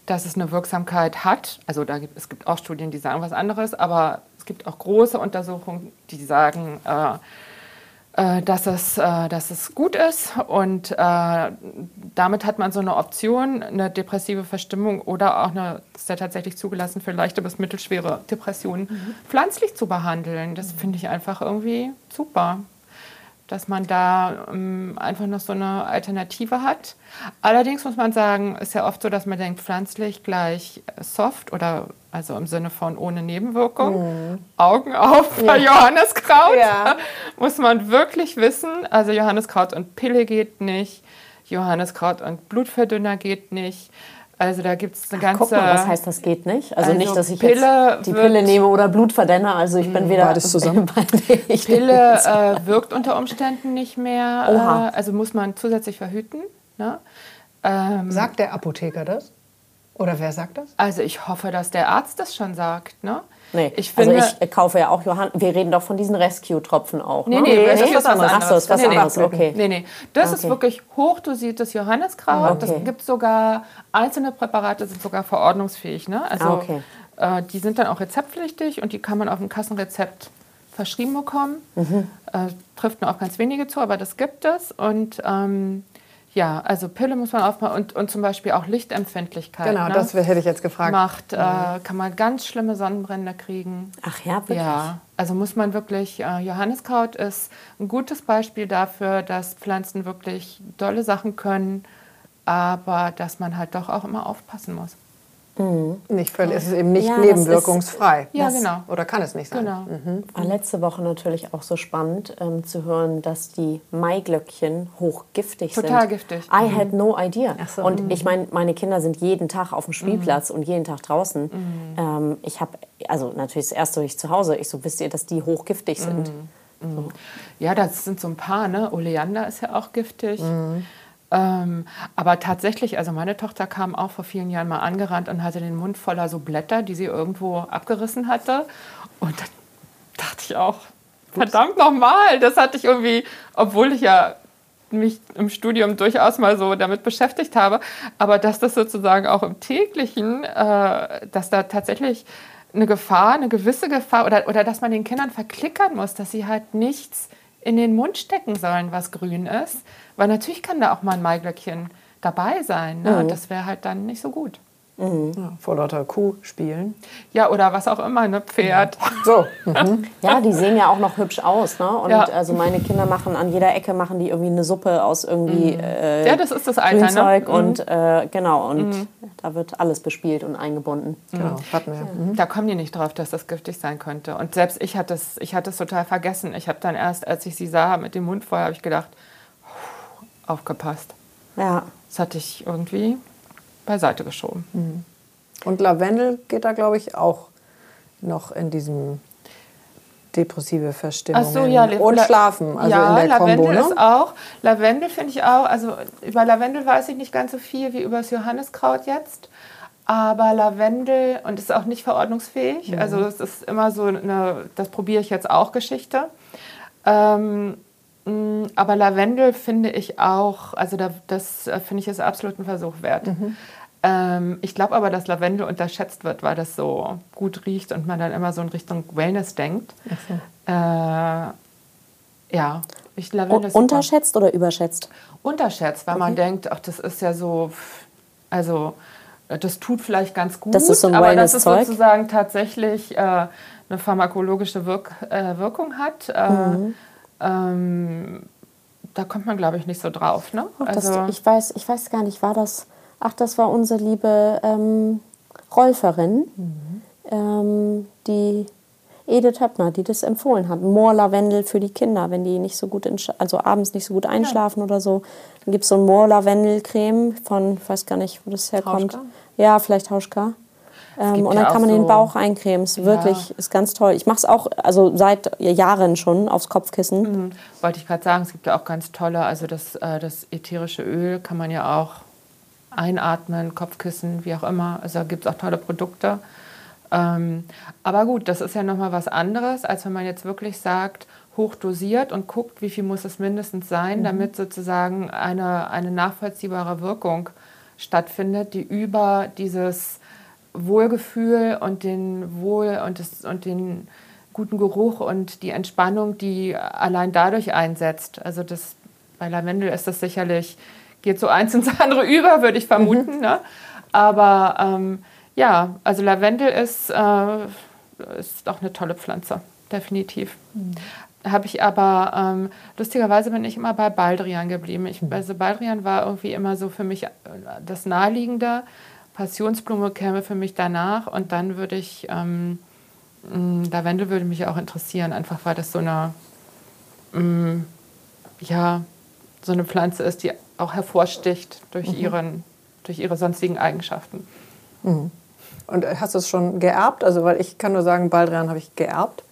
dass es eine Wirksamkeit hat. Also da gibt, es gibt auch Studien, die sagen was anderes, aber es gibt auch große Untersuchungen, die sagen, äh, dass, es, äh, dass es gut ist. Und äh, damit hat man so eine Option, eine depressive Verstimmung oder auch eine, ist ja tatsächlich zugelassen für leichte bis mittelschwere Depressionen, pflanzlich zu behandeln. Das finde ich einfach irgendwie super. Dass man da ähm, einfach noch so eine Alternative hat. Allerdings muss man sagen, ist ja oft so, dass man denkt, pflanzlich gleich soft oder also im Sinne von ohne Nebenwirkung. Augen auf bei Johanneskraut. Ja. Muss man wirklich wissen. Also Johanneskraut und Pille geht nicht. Johanneskraut und Blutverdünner geht nicht. Also da gibt es eine ganze... Guck mal, was heißt, das geht nicht? Also, Also nicht, dass ich Pille jetzt die Pille nehme oder Blutverdänner. Also ich bin weder Beides zusammen. Ich Pille äh, wirkt unter Umständen nicht mehr. Oha. Äh, also muss man zusätzlich verhüten. Ne? Ähm, Sagt der Apotheker das? Oder wer sagt das? also ich hoffe, dass der Arzt das schon sagt. Ne? Nee, Ich finde, also ich kaufe ja auch Johann. Wir reden doch von diesen Rescue-Tropfen auch. Nee, ne? nee, das nee, ist was das ist was anderes. Ach so, ist was nee, nee. anderes, okay. Nee, nee. Das ist Okay. wirklich hochdosiertes Johanneskraut. Okay. Das gibt sogar, einzelne Präparate sind sogar verordnungsfähig. Ne? Also Ah, okay. äh, die sind dann auch rezeptpflichtig und die kann man auf dem Kassenrezept verschrieben bekommen. Mhm. Äh, trifft nur auf ganz wenige zu, aber das gibt es. Und ähm, ja, also Pille muss man aufmachen und, und zum Beispiel auch Lichtempfindlichkeit. Genau, ne? das hätte ich jetzt gefragt. macht, äh, kann man ganz schlimme Sonnenbrände kriegen. Ach ja, wirklich? Ja, also muss man wirklich, äh, Johanniskraut ist ein gutes Beispiel dafür, dass Pflanzen wirklich tolle Sachen können, aber dass man halt doch auch immer aufpassen muss. Nicht völlig, es ist eben nicht Ja, nebenwirkungsfrei. Ja, Das- genau. Oder kann es nicht sein? Genau. War letzte Woche natürlich auch so spannend ähm, zu hören, dass die Maiglöckchen hochgiftig sind. Total giftig. I had no idea. Ach so. Und ich meine, meine Kinder sind jeden Tag auf dem Spielplatz und jeden Tag draußen. Ähm, ich habe, also natürlich das erste ich zu Hause, ich so, wisst ihr, dass die hochgiftig sind? Ja, das sind so ein paar, ne? Oleander ist ja auch giftig. Ähm, aber tatsächlich, also meine Tochter kam auch vor vielen Jahren mal angerannt und hatte den Mund voller so Blätter, die sie irgendwo abgerissen hatte. Und dann dachte ich auch, verdammt nochmal, das hatte ich irgendwie, obwohl ich ja mich im Studium durchaus mal so damit beschäftigt habe, aber dass das sozusagen auch im täglichen, äh, dass da tatsächlich eine Gefahr, eine gewisse Gefahr oder, oder dass man den Kindern verklickern muss, dass sie halt nichts in den Mund stecken sollen, was grün ist, weil natürlich kann da auch mal ein Maiglöckchen dabei sein. Ne? Das wäre halt dann nicht so gut. Ja, vor lauter Kuh spielen. Ja, oder was auch immer, ne Pferd. So, mhm. Ja, die sehen ja auch noch hübsch aus. Ne? Und Ja. also meine Kinder machen an jeder Ecke machen die irgendwie eine Suppe aus irgendwie äh, Ja, das ist das Alter, Grünzeug ne? Mhm. und äh, genau und da wird alles bespielt und eingebunden. genau, hatten wir. Mhm. Da kommen die nicht drauf, dass das giftig sein könnte. Und selbst ich hatte es, ich hatte es total vergessen. Ich habe dann erst, als ich sie sah mit dem Mund voll, habe ich gedacht, puh, aufgepasst. Ja. Das hatte ich irgendwie beiseite geschoben. Und Lavendel geht da, glaube ich, auch noch in diesem depressive Verstimmung. Ach so, ja, Und La- Schlafen, also ja, in der Lavendel Kombo, ne? ist auch. Lavendel finde ich auch, also über Lavendel weiß ich nicht ganz so viel wie über das Johanniskraut jetzt. Aber Lavendel, und ist auch nicht verordnungsfähig, Mhm. also es ist immer so eine, das probiere ich jetzt auch, Geschichte. Ähm, aber Lavendel finde ich auch, also da, das äh, finde ich ist absolut ein Versuch wert. Mhm. Ähm, ich glaube aber, dass Lavendel unterschätzt wird, weil das so gut riecht und man dann immer so in Richtung Wellness denkt. Äh, ja, ich Lavendel ist super. Unterschätzt oder überschätzt? Unterschätzt, weil man denkt, ach, das ist ja so, also äh, das tut vielleicht ganz gut, Das ist so ein aber dass es Wellness-Zeug? sozusagen tatsächlich äh, eine pharmakologische Wirk äh, Wirkung hat, äh, Mhm. Ähm, da kommt man, glaube ich, nicht so drauf. Ne? Ach, das, Also, ich, weiß, ich weiß gar nicht, war das. Ach, das war unsere liebe ähm, Rolferin, ähm, die Edith Höppner, die das empfohlen hat. Moorlavendel für die Kinder, wenn die nicht so gut, in, also abends nicht so gut einschlafen oder so. Dann gibt es so ein Moorlavendelcreme von, ich weiß gar nicht, wo das herkommt. Hauschka? Ja, vielleicht Hauschka. Ähm, und dann kann man den so- Bauch eincremen. Ist wirklich, ist ganz toll. Ich mache es auch, also seit Jahren schon aufs Kopfkissen. Mhm. wollte ich gerade sagen, es gibt ja auch ganz tolle, also das, äh, das ätherische Öl kann man ja auch einatmen, Kopfkissen, wie auch immer. Also da gibt es auch tolle Produkte. Ähm, aber gut, das ist ja nochmal was anderes, als wenn man jetzt wirklich sagt, hochdosiert und guckt, wie viel muss es mindestens sein, damit sozusagen eine, eine nachvollziehbare Wirkung stattfindet, die über dieses Wohlgefühl und den Wohl und, das, und den guten Geruch und die Entspannung, die allein dadurch einsetzt. Also das, bei Lavendel ist das sicherlich, geht so eins ins andere über, würde ich vermuten. Ne? Aber ähm, ja, also Lavendel ist, äh, ist auch eine tolle Pflanze. definitiv. Mhm. Habe ich aber, ähm, lustigerweise bin ich immer bei Baldrian geblieben. Ich, mhm. also Baldrian war irgendwie immer so für mich äh, das Naheliegende. Passionsblume käme für mich danach und dann würde ich, ähm, mh, Lavendel würde mich auch interessieren, einfach weil das so eine, mh, ja, so eine Pflanze ist, die auch hervorsticht durch, mhm. ihren, durch ihre sonstigen Eigenschaften. Mhm. Und hast du es schon geerbt? Also, weil ich kann nur sagen, Baldrian habe ich geerbt.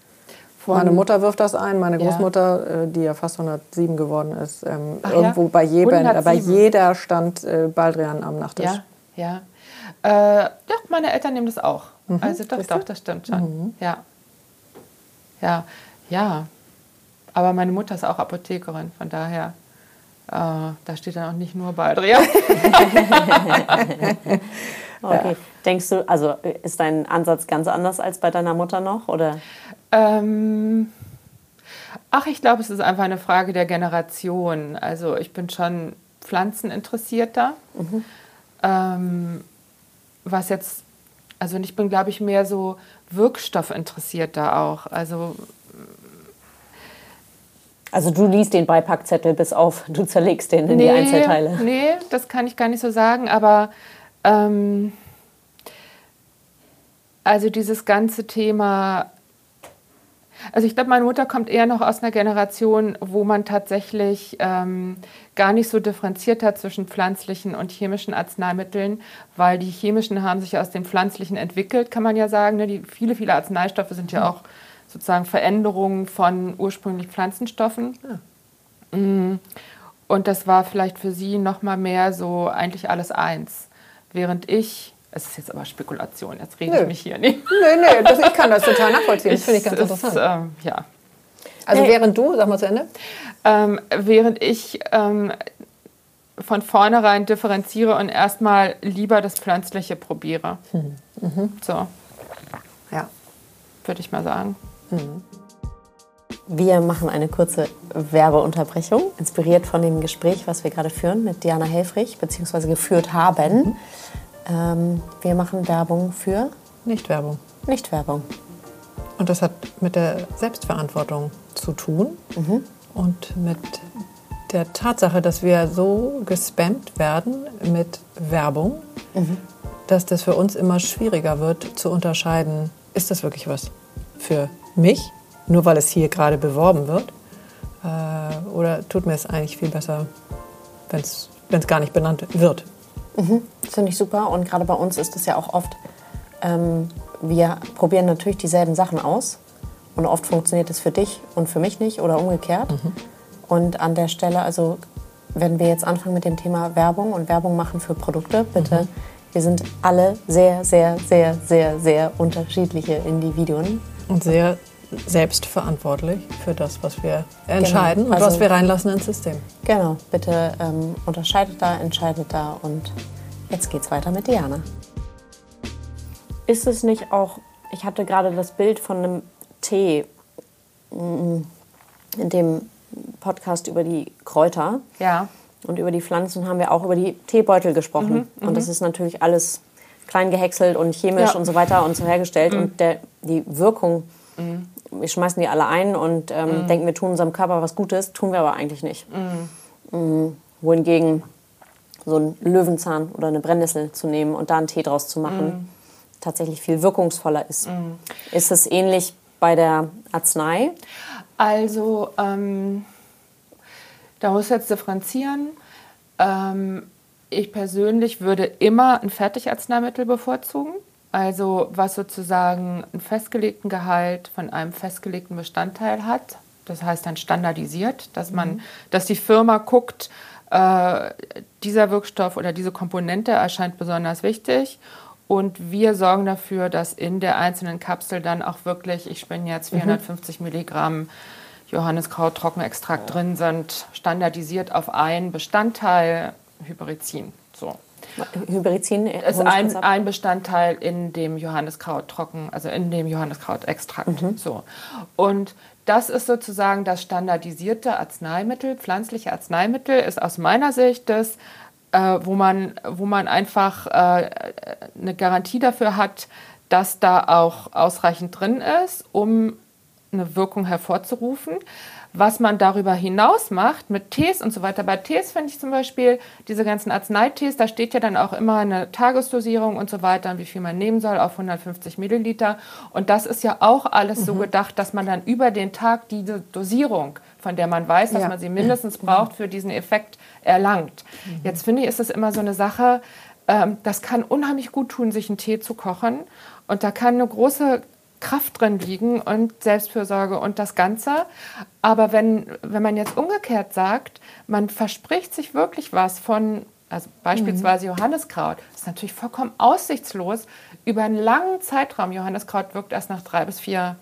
Von meine Mutter wirft das ein, meine Großmutter, ja. Äh, die ja fast 107 geworden ist, ähm, irgendwo ja? bei, jedem, bei jeder stand äh, Baldrian am Nachttisch. Ja, ja. Äh, doch, meine Eltern nehmen das auch. Mhm. Also doch, doch, das stimmt schon. Mhm. Ja. Ja, ja. Aber meine Mutter ist auch Apothekerin, von daher, äh, da steht dann auch nicht nur Baldrian. okay. Ja. Denkst du, also ist dein Ansatz ganz anders als bei deiner Mutter noch? Oder? Ähm, ach, ich glaube, es ist einfach eine Frage der Generation. Also ich bin schon pflanzeninteressierter. Mhm. Ähm, was jetzt, also ich bin, glaube ich, mehr so wirkstoffinteressierter auch. Also also du liest den Beipackzettel bis auf, du zerlegst den in nee, die Einzelteile. Nee, das kann ich gar nicht so sagen, aber ähm, also dieses ganze Thema, also ich glaube, meine Mutter kommt eher noch aus einer Generation, wo man tatsächlich ähm, gar nicht so differenziert hat zwischen pflanzlichen und chemischen Arzneimitteln, weil die chemischen haben sich aus den pflanzlichen entwickelt, kann man ja sagen. Ne? Die, viele, viele Arzneistoffe sind ja auch sozusagen Veränderungen von ursprünglich Pflanzenstoffen. Ja. Mm. Und das war vielleicht für sie noch mal mehr so eigentlich alles eins. Während ich es ist jetzt aber Spekulation, jetzt rede Nö. ich mich hier nicht. Nö, nö, das, ich kann das total nachvollziehen. Das finde ich ganz ist, interessant. Ähm, ja. Also hey. während du, sag mal zu Ende. Ähm, während ich ähm, von vornherein differenziere und erstmal lieber das Pflanzliche probiere. Hm. Mhm. So. Ja. Würde ich mal sagen. Mhm. Wir machen eine kurze Werbeunterbrechung, inspiriert von dem Gespräch, was wir gerade führen mit Diana Helfrich, beziehungsweise geführt haben. Ähm, wir machen Werbung für? Nicht-Werbung. Nicht-Werbung. Und das hat mit der Selbstverantwortung zu tun mhm. und mit der Tatsache, dass wir so gespammt werden mit Werbung, mhm. dass das für uns immer schwieriger wird zu unterscheiden, ist das wirklich was für mich, nur weil es hier gerade beworben wird, äh, oder tut mir es eigentlich viel besser, wenn es gar nicht benannt wird. Mhm, Finde ich super. Und gerade bei uns ist es ja auch oft, ähm, wir probieren natürlich dieselben Sachen aus. Und oft funktioniert es für dich und für mich nicht oder umgekehrt. Mhm. Und an der Stelle, also wenn wir jetzt anfangen mit dem Thema Werbung und Werbung machen für Produkte, bitte, mhm. wir sind alle sehr, sehr, sehr, sehr, sehr unterschiedliche Individuen. Und sehr selbstverantwortlich für das, was wir entscheiden genau. also, und was wir reinlassen ins System. Genau, bitte ähm, unterscheidet da, entscheidet da und jetzt geht's weiter mit Diana. Ist es nicht auch, ich hatte gerade das Bild von einem Tee mm, in dem Podcast über die Kräuter. Ja. Und über die Pflanzen haben wir auch über die Teebeutel gesprochen. Mhm, und das mhm. ist natürlich alles klein gehäckselt und chemisch ja. und so weiter und so hergestellt. Mhm. Und der, die Wirkung mhm wir schmeißen die alle ein und ähm, mm. denken, wir tun unserem Körper was Gutes, tun wir aber eigentlich nicht. Mm. Mm. Wohingegen so einen Löwenzahn oder eine Brennnessel zu nehmen und da einen Tee draus zu machen, mm. tatsächlich viel wirkungsvoller ist. Mm. Ist es ähnlich bei der Arznei? Also, ähm, da muss ich jetzt differenzieren. Ähm, ich persönlich würde immer ein Fertigarzneimittel bevorzugen. Also was sozusagen einen festgelegten Gehalt von einem festgelegten Bestandteil hat. Das heißt dann standardisiert, dass man, mhm. dass die Firma guckt, äh, dieser Wirkstoff oder diese Komponente erscheint besonders wichtig. Und wir sorgen dafür, dass in der einzelnen Kapsel dann auch wirklich, ich bin jetzt 450 mhm. Milligramm Johanniskraut Trockenextrakt drin sind, standardisiert auf einen Bestandteil Hyperizin. So. Hyperizin ist ein, ein, Bestandteil in dem Johanniskraut trocken, also in dem Johanniskraut-Extrakt. Mhm. So. Und das ist sozusagen das standardisierte Arzneimittel. Pflanzliche Arzneimittel ist aus meiner Sicht das, äh, wo, man, wo man einfach äh, eine Garantie dafür hat, dass da auch ausreichend drin ist, um eine Wirkung hervorzurufen. Was man darüber hinaus macht mit Tees und so weiter. Bei Tees finde ich zum Beispiel diese ganzen Arzneitees, da steht ja dann auch immer eine Tagesdosierung und so weiter, wie viel man nehmen soll auf 150 Milliliter. Und das ist ja auch alles mhm. so gedacht, dass man dann über den Tag diese Dosierung, von der man weiß, dass ja. man sie mindestens mhm. braucht, für diesen Effekt erlangt. Mhm. Jetzt finde ich, ist es immer so eine Sache, ähm, das kann unheimlich gut tun, sich einen Tee zu kochen. Und da kann eine große Kraft drin liegen und Selbstfürsorge und das Ganze. Aber wenn, wenn man jetzt umgekehrt sagt, man verspricht sich wirklich was von, also beispielsweise mhm. Johanneskraut, ist natürlich vollkommen aussichtslos über einen langen Zeitraum. Johanneskraut wirkt erst nach drei bis vier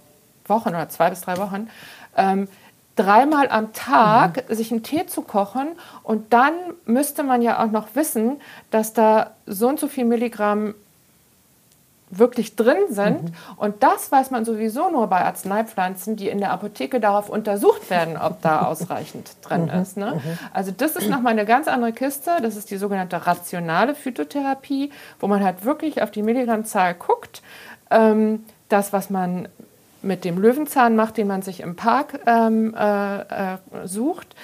Wochen oder zwei bis drei Wochen. Ähm, dreimal am Tag mhm. sich einen Tee zu kochen und dann müsste man ja auch noch wissen, dass da so und so viel Milligramm wirklich drin sind. Mhm. Und das weiß man sowieso nur bei Arzneipflanzen, die in der Apotheke darauf untersucht werden, ob da ausreichend drin mhm. ist. Ne? Mhm. Also das ist nochmal eine ganz andere Kiste. Das ist die sogenannte rationale Phytotherapie, wo man halt wirklich auf die Milligrammzahl guckt. Ähm, das, was man mit dem Löwenzahn macht, den man sich im Park ähm, äh, äh, sucht,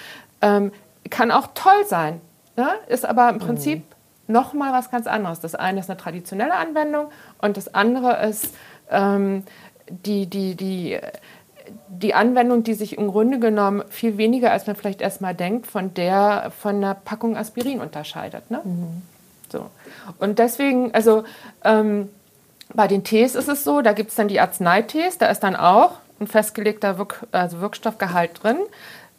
ähm, kann auch toll sein. Ne? Ist aber im mhm. Prinzip nochmal was ganz anderes. Das eine ist eine traditionelle Anwendung und das andere ist ähm, die, die, die, die Anwendung, die sich im Grunde genommen viel weniger, als man vielleicht erstmal denkt, von der von einer Packung Aspirin unterscheidet. Ne? Mhm. So. Und deswegen, also ähm, bei den Tees ist es so, da gibt es dann die Arzneitees, da ist dann auch ein festgelegter Wirk also Wirkstoffgehalt drin.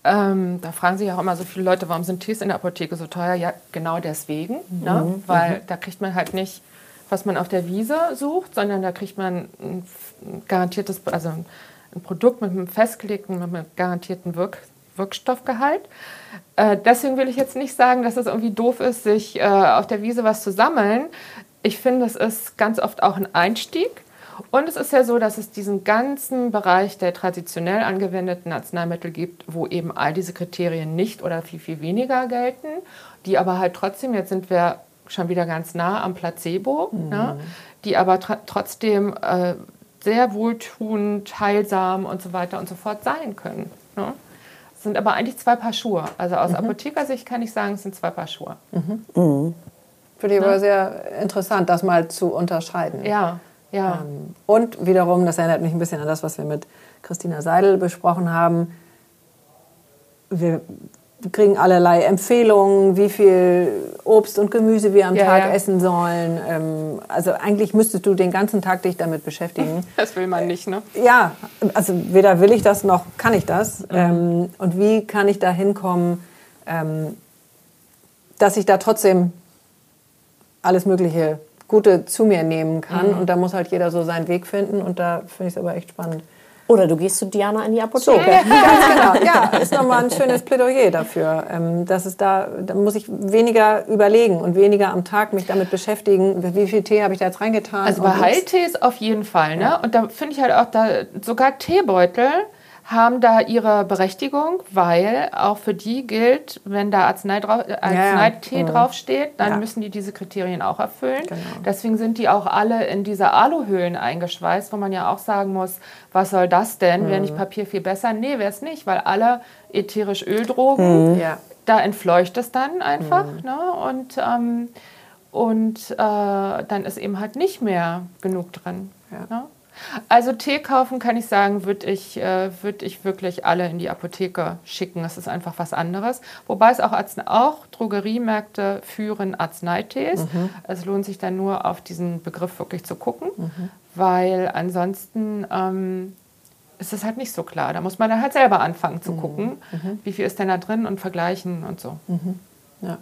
Ähm, da fragen sich auch immer so viele Leute, warum sind Tees in der Apotheke so teuer? Ja, genau deswegen, mhm. ne? weil mhm. da kriegt man halt nicht, was man auf der Wiese sucht, sondern da kriegt man ein garantiertes, also ein Produkt mit einem festgelegten, mit einem garantierten Wirk Wirkstoffgehalt. Äh, deswegen will ich jetzt nicht sagen, dass es irgendwie doof ist, sich äh, auf der Wiese was zu sammeln. Ich finde, es ist ganz oft auch ein Einstieg und es ist ja so, dass es diesen ganzen Bereich der traditionell angewendeten Arzneimittel gibt, wo eben all diese Kriterien nicht oder viel, viel weniger gelten, die aber halt trotzdem, jetzt sind wir schon wieder ganz nah am Placebo, mhm. ne, die aber trotzdem äh, sehr wohltuend, heilsam und so weiter und so fort sein können. Ne? Es sind aber eigentlich zwei Paar Schuhe. Also aus mhm. Apothekersicht kann ich sagen, es sind zwei Paar Schuhe. Mhm. Mhm. Finde ich ne? aber sehr interessant, das mal zu unterscheiden. Ja. Ja. Ähm, und wiederum, das erinnert mich ein bisschen an das, was wir mit Christina Seidel besprochen haben. Wir kriegen allerlei Empfehlungen, wie viel Obst und Gemüse wir am ja, Tag ja. essen sollen. Ähm, also eigentlich müsstest du den ganzen Tag dich damit beschäftigen. Das will man nicht, ne? Ja, also weder will ich das noch kann ich das. Mhm. Ähm, und wie kann ich da hinkommen, dass ich da trotzdem alles Mögliche Gute zu mir nehmen kann. Mhm. Und da muss halt jeder so seinen Weg finden. Und da finde ich es aber echt spannend. Oder du gehst zu Diana in die Apotheke. So, ganz genau. Ja, ist nochmal ein schönes Plädoyer dafür. Ähm, dass es da, da muss ich weniger überlegen und weniger am Tag mich damit beschäftigen, wie viel Tee habe ich da jetzt reingetan. Also bei Heiltees auf jeden Fall. Ne? Ja. Und da finde ich halt auch, da sogar Teebeutel haben da ihre Berechtigung, weil auch für die gilt, wenn da Arznei drauf, äh, Arzneitee ja, ja. draufsteht, dann ja. müssen die diese Kriterien auch erfüllen. Genau. Deswegen sind die auch alle in diese Aluhöhlen eingeschweißt, wo man ja auch sagen muss, was soll das denn? Mhm. Wäre nicht Papier viel besser? Nee, wäre es nicht, weil alle ätherisch Öldrogen, mhm. da entfleucht es dann einfach. Mhm. Ne? Und, ähm, und äh, dann ist eben halt nicht mehr genug drin. Ne? Also Tee kaufen kann ich sagen, würde ich, äh, würd ich wirklich alle in die Apotheke schicken. Das ist einfach was anderes. Wobei es auch, Arznei auch Drogeriemärkte führen Arzneitees. Mhm. Es lohnt sich dann nur auf diesen Begriff wirklich zu gucken, mhm. weil ansonsten ähm, ist es halt nicht so klar. Da muss man dann halt selber anfangen zu mhm. gucken, mhm. wie viel ist denn da drin und vergleichen und so. Mhm. Ja.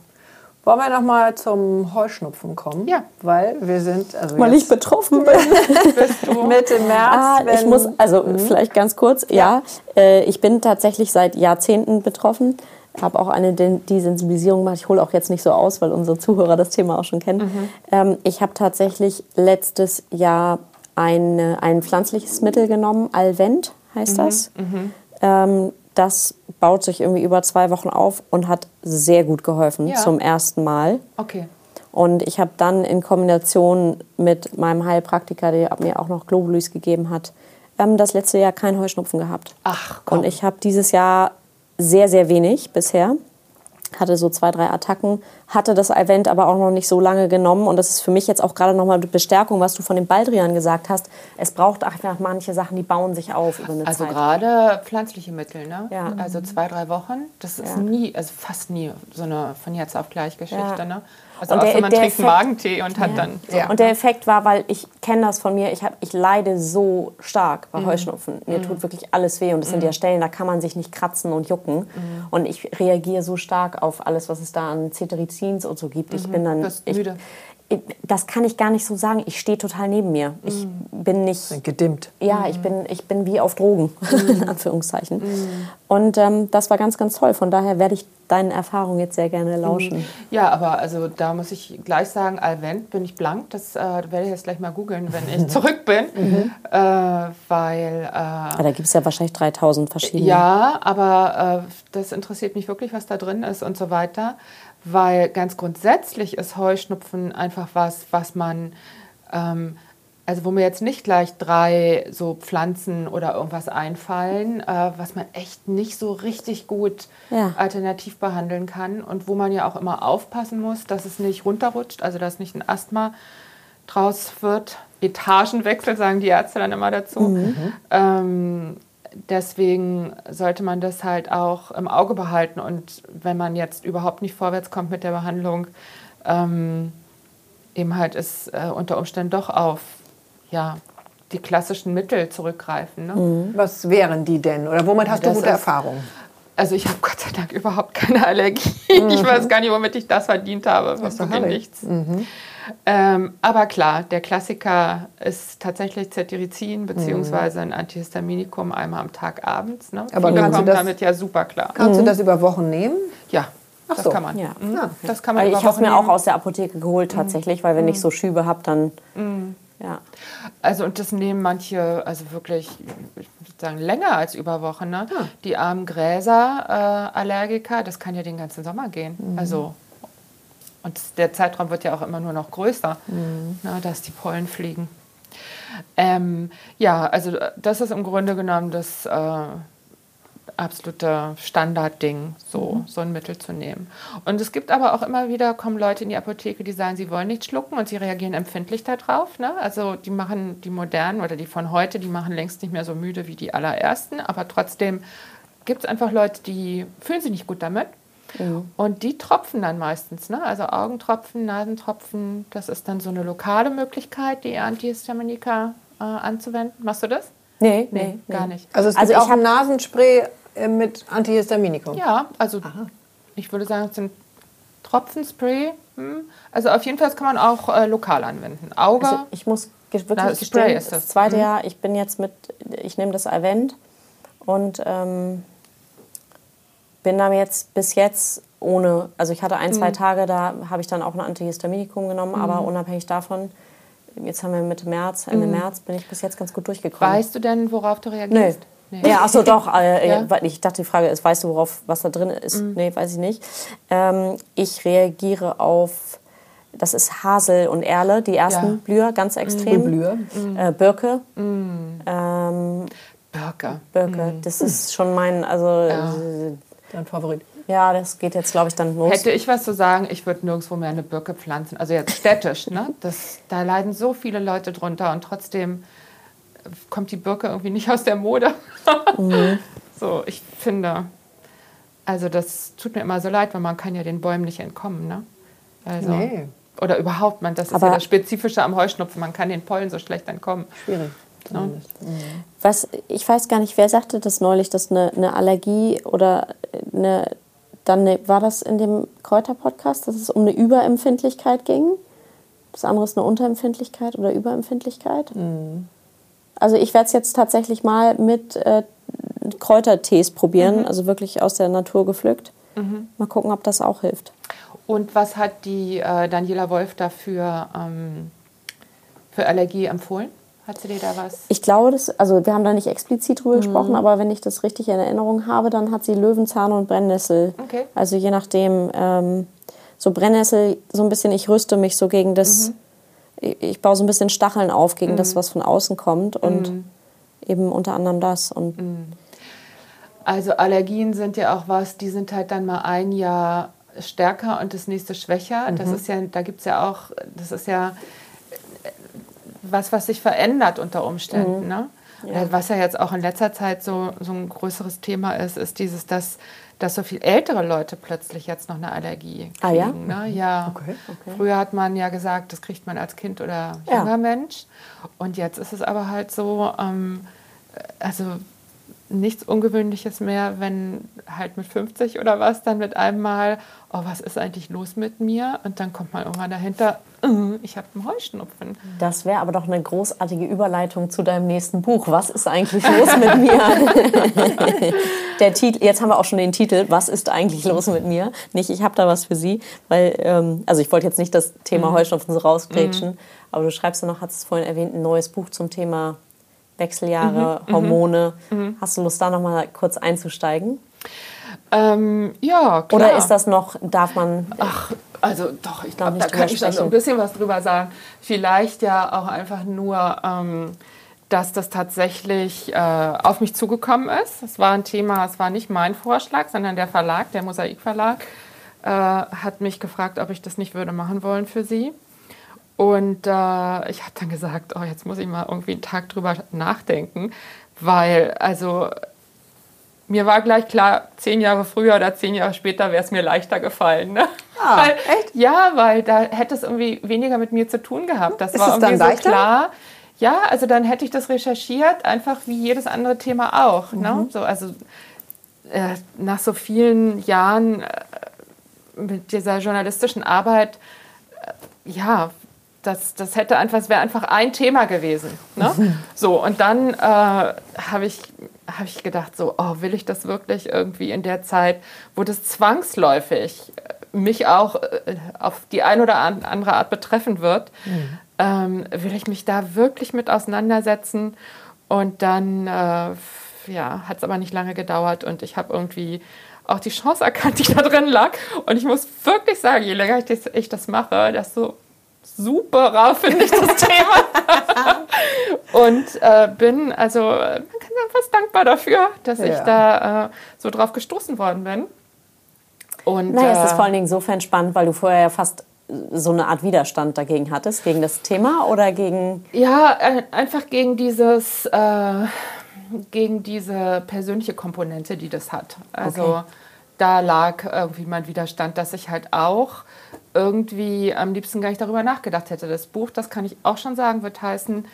Wollen wir noch mal zum Heuschnupfen kommen? Ja. Weil wir sind... Also Weil ich betroffen bin. Mitte März. Ah, ich muss, also mhm. vielleicht ganz kurz, ja. ja äh, ich bin tatsächlich seit Jahrzehnten betroffen. Habe auch eine Desensibilisierung gemacht. Ich hole auch jetzt nicht so aus, weil unsere Zuhörer das Thema auch schon kennen. Mhm. Ähm, ich habe tatsächlich letztes Jahr eine, ein pflanzliches Mittel genommen, Alvent heißt mhm. das. Mhm. Ähm, das baut sich irgendwie über zwei Wochen auf und hat sehr gut geholfen ja. zum ersten Mal. Okay. Und ich habe dann in Kombination mit meinem Heilpraktiker, der mir auch noch Globulus gegeben hat, ähm, das letzte Jahr keinen Heuschnupfen gehabt. Ach, komm. Und ich habe dieses Jahr sehr, sehr wenig bisher. Hatte so zwei, drei Attacken, hatte das Event aber auch noch nicht so lange genommen. Und das ist für mich jetzt auch gerade nochmal eine Bestärkung, was du von den Baldrian gesagt hast. Es braucht einfach manche Sachen, die bauen sich auf über eine Also Zeit. gerade pflanzliche Mittel, ne? Ja. Also zwei, drei Wochen, das ist Ja. nie, also fast nie so eine von jetzt auf gleich Geschichte, Ja. ne? Also Und außer der- man der trinkt Effekt- Magentee und hat dann so. Ja. Und der Effekt war, weil ich kenne das von mir, ich, hab, ich leide so stark Mhm. bei Heuschnupfen. Mir tut wirklich alles weh und es sind ja Stellen, da kann man sich nicht kratzen und jucken. Mhm. Und ich reagiere so stark auf alles, was es da an Cetirizins und so gibt. Ich bin dann... Mhm. Ich, müde. ich, das kann ich gar nicht so sagen. Ich stehe total neben mir. Ich Mhm. bin nicht... Gedimmt. Ja, ich, bin, ich bin wie auf Drogen, in Anführungszeichen. Und ähm, das war ganz, ganz toll. Von daher werde ich deinen Erfahrungen jetzt sehr gerne lauschen. Ja, aber also da muss ich gleich sagen, Alvent bin ich blank. Das äh, werde ich jetzt gleich mal googeln, wenn ich zurück bin. Äh, weil, äh, Aber da gibt es ja wahrscheinlich 3000 verschiedene. ja, aber äh, das interessiert mich wirklich, was da drin ist und so weiter. Weil ganz grundsätzlich ist Heuschnupfen einfach was, was man, ähm, also wo mir jetzt nicht gleich drei so Pflanzen oder irgendwas einfallen, äh, was man echt nicht so richtig gut Ja. alternativ behandeln kann und wo man ja auch immer aufpassen muss, dass es nicht runterrutscht, also dass nicht ein Asthma draus wird. Etagenwechsel sagen die Ärzte dann immer dazu. Ähm, deswegen sollte man das halt auch im Auge behalten und wenn man jetzt überhaupt nicht vorwärts kommt mit der Behandlung, ähm, eben halt es äh, unter Umständen doch auf ja, die klassischen Mittel zurückgreifen. Ne? Was wären die denn? Oder womit hast du das gute ist- Erfahrungen? Also ich habe Gott sei Dank überhaupt keine Allergie. Ich weiß gar nicht, womit ich das verdient habe. Das ist doch Wirklich nichts. Ähm, aber klar, der Klassiker ist tatsächlich Cetirizin beziehungsweise ein Antihistaminikum einmal am Tag abends. Ne? Aber Viele kannst du kommen das- damit ja super klar. Kannst du das über Wochen nehmen? Ja, Ach das so. kann man. Ja. Mhm. Ah, Das kann man Also ich habe es mir auch aus der Apotheke geholt tatsächlich, weil wenn ich so Schübe habe, dann ja. Also und das nehmen manche, also wirklich, ich würde sagen, länger als über Wochen. Ne? Ah. Die armen Gräser-Allergiker, das kann ja den ganzen Sommer gehen. Mhm. Also und der Zeitraum wird ja auch immer nur noch größer, Mhm. ne, dass die Pollen fliegen. Ähm, ja, also das ist im Grunde genommen das äh, absolute Standardding, so, Mhm. so ein Mittel zu nehmen. Und es gibt aber auch immer wieder, kommen Leute in die Apotheke, die sagen, sie wollen nicht schlucken und sie reagieren empfindlich darauf. Ne? Also die machen die modernen oder die von heute, die machen längst nicht mehr so müde wie die allerersten, aber trotzdem gibt es einfach Leute, die fühlen sich nicht gut damit. Und die tropfen dann meistens, ne? also Augentropfen, Nasentropfen, das ist dann so eine lokale Möglichkeit, die Antihistaminika äh, anzuwenden. Machst du das? Nee, nee, gar nee. nicht. Also es Also gibt ich auch ein Nasenspray äh, mit Antihistaminikum. Ja, also ich würde sagen, es sind Tropfenspray. Hm. Also auf jeden Fall das kann man auch äh, lokal anwenden. Auge. Also ich muss wirklich Na, gestehen, Spray das, ist das. zweite Mhm. Jahr, ich bin jetzt mit, ich nehme das Event und ähm, bin da jetzt bis jetzt ohne, also ich hatte ein, Mhm. zwei Tage, da habe ich dann auch ein Antihistaminikum genommen, aber unabhängig davon, jetzt haben wir Mitte März, Ende März, bin ich bis jetzt ganz gut durchgekommen. Mhm. weißt du denn, worauf du Nee. reagierst? Ja, ach so, doch. Äh, Ja. Mhm. weil Ich dachte, die Frage ist, weißt du, worauf was da drin ist? Nee, weiß ich nicht. Ähm, ich reagiere auf, das ist Hasel und Erle, die ersten Ja. Mhm. Blüher, ganz extrem. Blüher. Äh, Birke. Ähm, Birke. Birke, das ist schon mein, also ja, Dein Favorit. ja das geht jetzt, glaube ich, dann los. Hätte ich was zu sagen, ich würde nirgendwo mehr eine Birke pflanzen. Also jetzt städtisch, ne? Das, da leiden so viele Leute drunter und trotzdem kommt die Birke irgendwie nicht aus der Mode. So, ich finde, also das tut mir immer so leid, weil man kann ja den Bäumen nicht entkommen, ne? Also, Nee. Oder überhaupt, man, das ist Aber- ja das Spezifische am Heuschnupfen, man kann den Pollen so schlecht entkommen. Schwierig. Ne? Was, ich weiß gar nicht, wer sagte das neulich, dass eine, eine Allergie oder eine, dann eine, war das in dem Kräuter-Podcast, dass es um eine Überempfindlichkeit ging? Das andere ist eine Unterempfindlichkeit oder Überempfindlichkeit? Also ich werde es jetzt tatsächlich mal mit äh, Kräutertees probieren, also wirklich aus der Natur gepflückt. Mal gucken, ob das auch hilft. Und was hat die äh, Daniela Wolf dafür ähm, für Allergie empfohlen? Hat sie dir da was? Ich glaube, das, also wir haben da nicht explizit drüber gesprochen, aber wenn ich das richtig in Erinnerung habe, dann hat sie Löwenzahn und Brennnessel. Okay. Also je nachdem, ähm, so Brennnessel, so ein bisschen, ich rüste mich so gegen das, ich, ich baue so ein bisschen Stacheln auf gegen das, was von außen kommt. Und eben unter anderem das. Und Also Allergien sind ja auch was, die sind halt dann mal ein Jahr stärker und das nächste schwächer. Das ist ja, da gibt es ja auch, das ist ja was, was sich verändert unter Umständen. Ne? Ja. Was ja jetzt auch in letzter Zeit so, so ein größeres Thema ist, ist dieses, dass, dass so viel ältere Leute plötzlich jetzt noch eine Allergie kriegen. Ah, ja? Ne? ja. Okay. Früher hat man ja gesagt, das kriegt man als Kind oder Ja. junger Mensch. Und jetzt ist es aber halt so, ähm, also nichts Ungewöhnliches mehr, wenn halt mit 50 oder was dann mit einem Mal, oh, was ist eigentlich los mit mir? Und dann kommt man irgendwann dahinter, äh, ich habe einen Heuschnupfen. das wäre aber doch eine großartige Überleitung zu deinem nächsten Buch. Was ist eigentlich los mit mir? Der Titel, jetzt haben wir auch schon den Titel, Was ist eigentlich los mit mir? Nicht, ich habe da was für Sie, weil, ähm, also ich wollte jetzt nicht das Thema Heuschnupfen so rausgrätschen, aber du schreibst ja noch, hast es vorhin erwähnt, ein neues Buch zum Thema Wechseljahre, Hormone. Hast du Lust, da nochmal kurz einzusteigen? Ähm, ja, klar. Oder ist das noch, darf man, Ach, also doch, ich glaube, nicht da kann ich dann so ein bisschen was drüber sagen. Vielleicht ja auch einfach nur, ähm, dass das tatsächlich äh, auf mich zugekommen ist. Es war ein Thema, es war nicht mein Vorschlag, sondern der Verlag, der Mosaik Verlag, äh, hat mich gefragt, ob ich das nicht würde machen wollen für sie. Und äh, ich habe dann gesagt, oh, jetzt muss ich mal irgendwie einen Tag drüber nachdenken, weil also mir war gleich klar, zehn Jahre früher oder zehn Jahre später wäre es mir leichter gefallen. Ne? Ah, weil, echt? Ja, weil da hätte es irgendwie weniger mit mir zu tun gehabt. Das Ist war irgendwie so leichter? klar. Ja, also dann hätte ich das recherchiert, einfach wie jedes andere Thema auch. Mhm. Ne? So, also äh, nach so vielen Jahren äh, mit dieser journalistischen Arbeit, äh, ja, das, das hätte einfach, es wäre einfach ein Thema gewesen. Ne? So, und dann äh, habe ich, hab ich gedacht, so, oh, will ich das wirklich irgendwie in der Zeit, wo das zwangsläufig äh, mich auch äh, auf die eine oder an- andere Art betreffen wird, ähm, will ich mich da wirklich mit auseinandersetzen. Und dann äh, ja, hat es aber nicht lange gedauert und ich habe irgendwie auch die Chance erkannt, die da drin lag. Und ich muss wirklich sagen, je länger ich das, ich das mache, desto superer finde ich das Thema. und äh, bin also man kann sagen, fast dankbar dafür, dass ich Ja. da äh, so drauf gestoßen worden bin. Und, naja, es ist äh, vor allen Dingen insofern spannend, weil du vorher ja fast so eine Art Widerstand dagegen hattest, gegen das Thema oder gegen, Ja, äh, einfach gegen dieses, äh, gegen diese persönliche Komponente, die das hat. Also Okay. da lag irgendwie mein Widerstand, dass ich halt auch irgendwie am liebsten gar nicht darüber nachgedacht hätte. Das Buch, das kann ich auch schon sagen, wird heißen,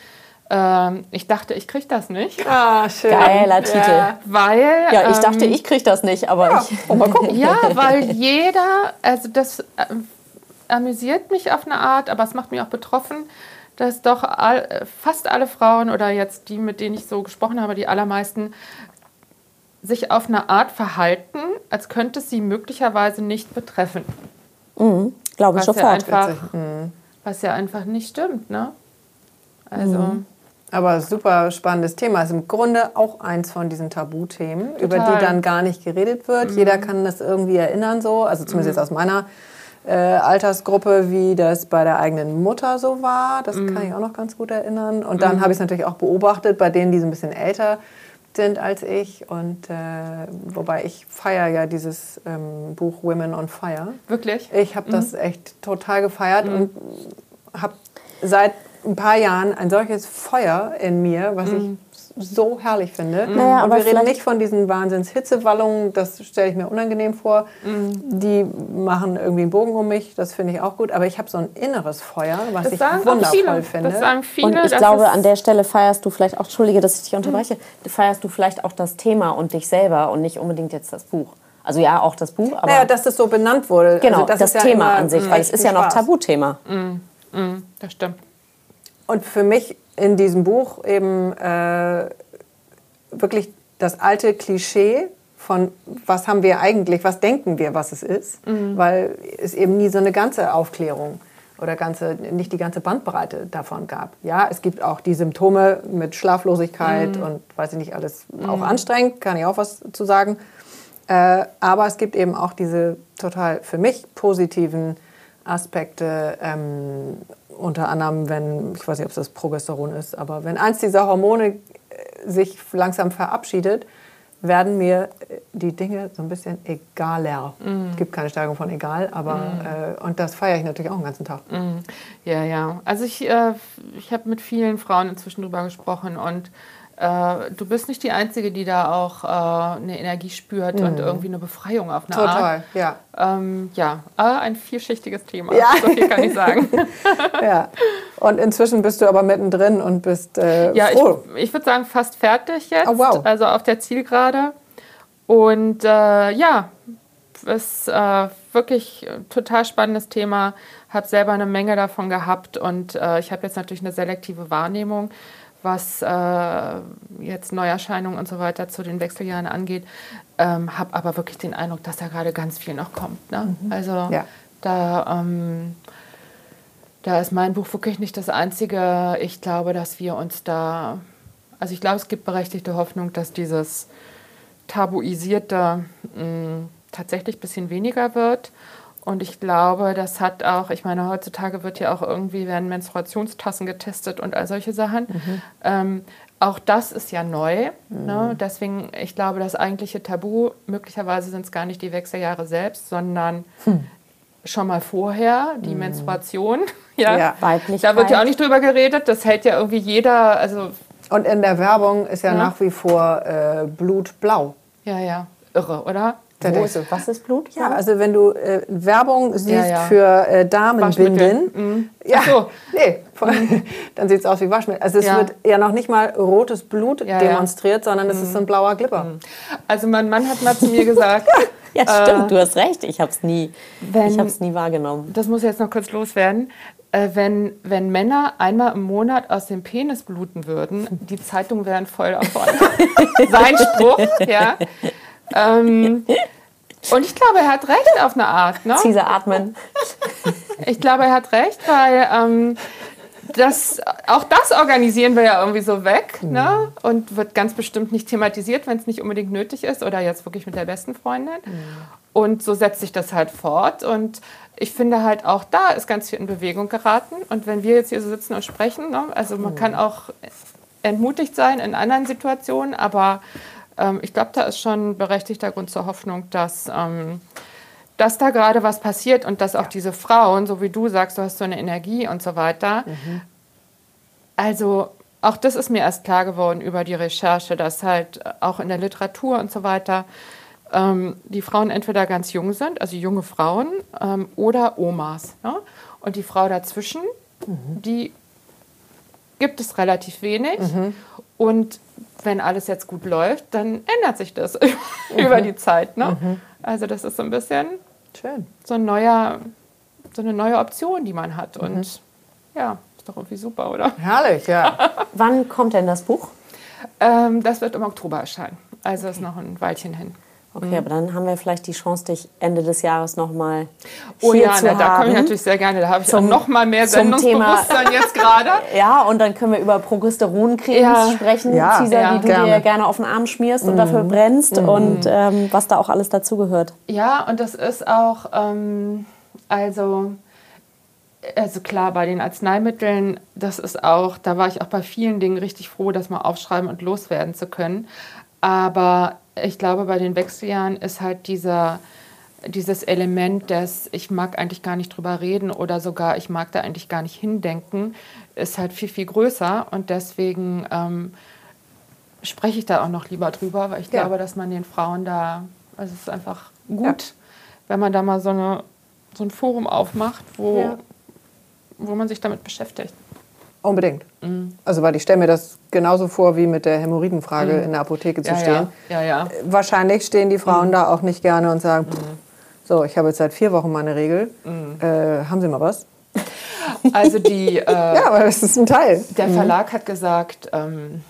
ähm, ich dachte, ich kriege das nicht. Ah, schön. Geiler Titel. Weil, Ja, ich dachte, ähm, ich kriege das nicht, aber ich. Oh, mal gucken. ja, weil jeder, also das äh, amüsiert mich auf eine Art, aber es macht mich auch betroffen, dass doch all, fast alle Frauen oder jetzt die, mit denen ich so gesprochen habe, die allermeisten, sich auf eine Art verhalten, als könnte es sie möglicherweise nicht betreffen. Glaube ich Was ja, sofort. einfach, was ja einfach nicht stimmt, ne? Also, Aber super spannendes Thema. Ist im Grunde auch eins von diesen Tabuthemen, über Total. die dann gar nicht geredet wird. Jeder kann das irgendwie erinnern, so. Also zumindest jetzt aus meiner äh, Altersgruppe, wie das bei der eigenen Mutter so war. Das kann ich auch noch ganz gut erinnern. Und dann habe ich es natürlich auch beobachtet bei denen, die so ein bisschen älter sind als ich. Und äh, wobei ich feiere ja dieses ähm, Buch Women on Fire. wirklich? Ich habe das echt total gefeiert und habe seit ein paar Jahren ein solches Feuer in mir, was ich so herrlich finde. Naja, und aber wir reden nicht von diesen Wahnsinns-Hitzewallungen, das stelle ich mir unangenehm vor. Die machen irgendwie einen Bogen um mich, das finde ich auch gut. Aber ich habe so ein inneres Feuer, was Das ich wundervoll viele. finde. Das sagen viele. Und ich das glaube, an der Stelle feierst du vielleicht auch, entschuldige, dass ich dich unterbreche, feierst du vielleicht auch das Thema und dich selber und nicht unbedingt jetzt das Buch. Also ja, auch das Buch, aber naja, dass das so benannt wurde. genau, also das, das, ist ja Thema immer an sich, weil es ist ja noch Spaß. Tabuthema. das stimmt. Und für mich in diesem Buch eben äh, wirklich das alte Klischee von was haben wir eigentlich, was denken wir, was es ist, weil es eben nie so eine ganze Aufklärung oder ganze, nicht die ganze Bandbreite davon gab. Ja, es gibt auch die Symptome mit Schlaflosigkeit und weiß ich nicht alles, auch anstrengend, kann ich auch was zu sagen. Äh, aber es gibt eben auch diese total für mich positiven Aspekte, ähm, unter anderem, wenn, ich weiß nicht, ob es das Progesteron ist, aber wenn eins dieser Hormone äh, sich langsam verabschiedet, werden mir äh, die Dinge so ein bisschen egaler. Es gibt keine Steigerung von egal, aber äh, und das feiere ich natürlich auch den ganzen Tag. Ja, ja. Also ich, äh, ich habe mit vielen Frauen inzwischen drüber gesprochen und äh, du bist nicht die Einzige, die da auch äh, eine Energie spürt und irgendwie eine Befreiung auf eine Total, Art. ja. Ähm, ja, aber ein vielschichtiges Thema. Ja. So viel kann ich sagen. ja. Und inzwischen bist du aber mittendrin und bist äh, Ja, froh. ich, ich würde sagen, fast fertig jetzt. Oh, wow. Also auf der Zielgerade. Und äh, ja, ist äh, wirklich ein total spannendes Thema. Habe selber eine Menge davon gehabt und äh, ich habe jetzt natürlich eine selektive Wahrnehmung, was äh, jetzt Neuerscheinungen und so weiter zu den Wechseljahren angeht. Ähm, habe aber wirklich den Eindruck, dass da gerade ganz viel noch kommt. Ne? Also Ja. da ähm, da ist mein Buch wirklich nicht das einzige. Ich glaube, dass wir uns da, also ich glaube, es gibt berechtigte Hoffnung, dass dieses Tabuisierte mh, tatsächlich ein bisschen weniger wird. Und ich glaube, das hat auch, ich meine, heutzutage wird ja auch irgendwie, werden Menstruationstassen getestet und all solche Sachen. Ähm, auch das ist ja neu. Ne? Deswegen, ich glaube, das eigentliche Tabu, möglicherweise sind es gar nicht die Wechseljahre selbst, sondern schon mal vorher, die Menstruation. Ja. Ja. Weiblichkeit. Da wird ja auch nicht drüber geredet. Das hält ja irgendwie jeder, also Und in der Werbung ist ja, Ja. nach wie vor äh, Blut blau. ja, ja, irre, oder? Du, was ist Blut? Ja, also wenn du äh, Werbung siehst Ja, ja. für äh, Damenbinden, Mhm. ja, so. nee, dann sieht es aus wie Waschmittel. Also es Ja. wird ja noch nicht mal rotes Blut Mhm. demonstriert, sondern es ist so ein blauer Glipper. Also mein Mann hat mal zu mir gesagt, Ja, stimmt, du hast recht. Ich habe es nie, wenn- ich hab's nie wahrgenommen. das muss jetzt noch kurz loswerden, äh, wenn, wenn Männer einmal im Monat aus dem Penis bluten würden, die Zeitungen wären voll davon. Sein Spruch, ja. Ähm, und ich glaube, er hat recht auf eine Art. Ne? Caesar atmen. Ich glaube, er hat recht, weil ähm, das, auch das organisieren wir ja irgendwie so weg ne? und wird ganz bestimmt nicht thematisiert, wenn es nicht unbedingt nötig ist oder jetzt wirklich mit der besten Freundin. Und so setzt sich das halt fort und ich finde halt auch da ist ganz viel in Bewegung geraten und wenn wir jetzt hier so sitzen und sprechen, ne? also man kann auch entmutigt sein in anderen Situationen, aber ich glaube, da ist schon berechtigter Grund zur Hoffnung, dass ähm, dass da gerade was passiert und dass auch diese Frauen, so wie du sagst, du hast so eine Energie und so weiter. Also auch das ist mir erst klar geworden über die Recherche, dass halt auch in der Literatur und so weiter ähm, die Frauen entweder ganz jung sind, also junge Frauen, ähm, oder Omas. Ne? Und die Frau dazwischen, die gibt es relativ wenig. Und wenn alles jetzt gut läuft, dann ändert sich das über die Zeit. Ne? Also das ist so ein bisschen Schön. so, ein neuer, so eine neue Option, die man hat. Und ja, ist doch irgendwie super, oder? Herrlich, ja. Wann kommt denn das Buch? Ähm, das wird im Oktober erscheinen. Also ist noch ein Weilchen hin. Okay, aber dann haben wir vielleicht die Chance, dich Ende des Jahres nochmal Oh hier ja, zu na, da komme ich haben. natürlich sehr gerne. Da habe ich Zum- auch noch mal mehr zum Sendungsbewusstsein jetzt gerade. Ja, und dann können wir über Progesteroncremes Ja. sprechen, Ja, Caesar, ja, die du gerne. dir gerne auf den Arm schmierst und dafür brennst und ähm, was da auch alles dazugehört. Ja, und das ist auch, ähm, also, also klar, bei den Arzneimitteln, das ist auch, da war ich auch bei vielen Dingen richtig froh, das mal aufschreiben und loswerden zu können. Aber ich glaube, bei den Wechseljahren ist halt dieser, dieses Element des, ich mag eigentlich gar nicht drüber reden oder sogar ich mag da eigentlich gar nicht hindenken, ist halt viel, viel größer. Und deswegen ähm, spreche ich da auch noch lieber drüber, weil ich Ja. glaube, dass man den Frauen da, also es ist einfach gut, wenn man da mal so, eine, so ein Forum aufmacht, wo, Ja. wo man sich damit beschäftigt. Unbedingt. Mhm. Also, weil ich stelle mir das genauso vor, wie mit der Hämorrhoidenfrage in der Apotheke zu Mhm. Ja, stehen. ja, ja, ja. Wahrscheinlich stehen die Frauen Mhm. da auch nicht gerne und sagen, pff, so, ich habe jetzt seit vier Wochen meine Regel. Mhm. Äh, haben Sie mal was? Also die, äh, Ja, aber das ist ein Teil. der Verlag hat gesagt, ähm,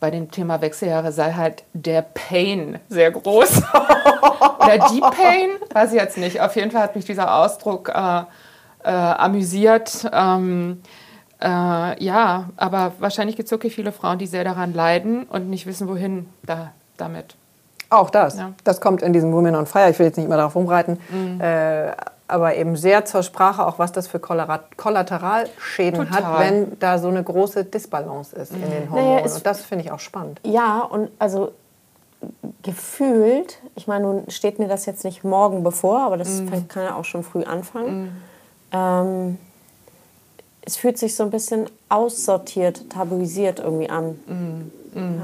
bei dem Thema Wechseljahre sei halt der Pain sehr groß. Oder die Pain, weiß ich jetzt nicht. Auf jeden Fall hat mich dieser Ausdruck äh, äh, amüsiert. Ähm, äh, ja, aber wahrscheinlich gibt es wirklich viele Frauen, die sehr daran leiden und nicht wissen, wohin da, damit. Auch das. Ja. Das kommt in diesem Women on Fire. Ich will jetzt nicht mehr darauf rumreiten. Mhm. Äh, aber eben sehr zur Sprache, auch was das für Kollateralschäden Total. hat, wenn da so eine große Disbalance ist in den Hormonen. Naja, und das finde ich auch spannend. Ja, und also gefühlt, ich meine, nun steht mir das jetzt nicht morgen bevor, aber das Mhm. kann ja auch schon früh anfangen. Ähm, es fühlt sich so ein bisschen aussortiert, tabuisiert irgendwie an. Mhm.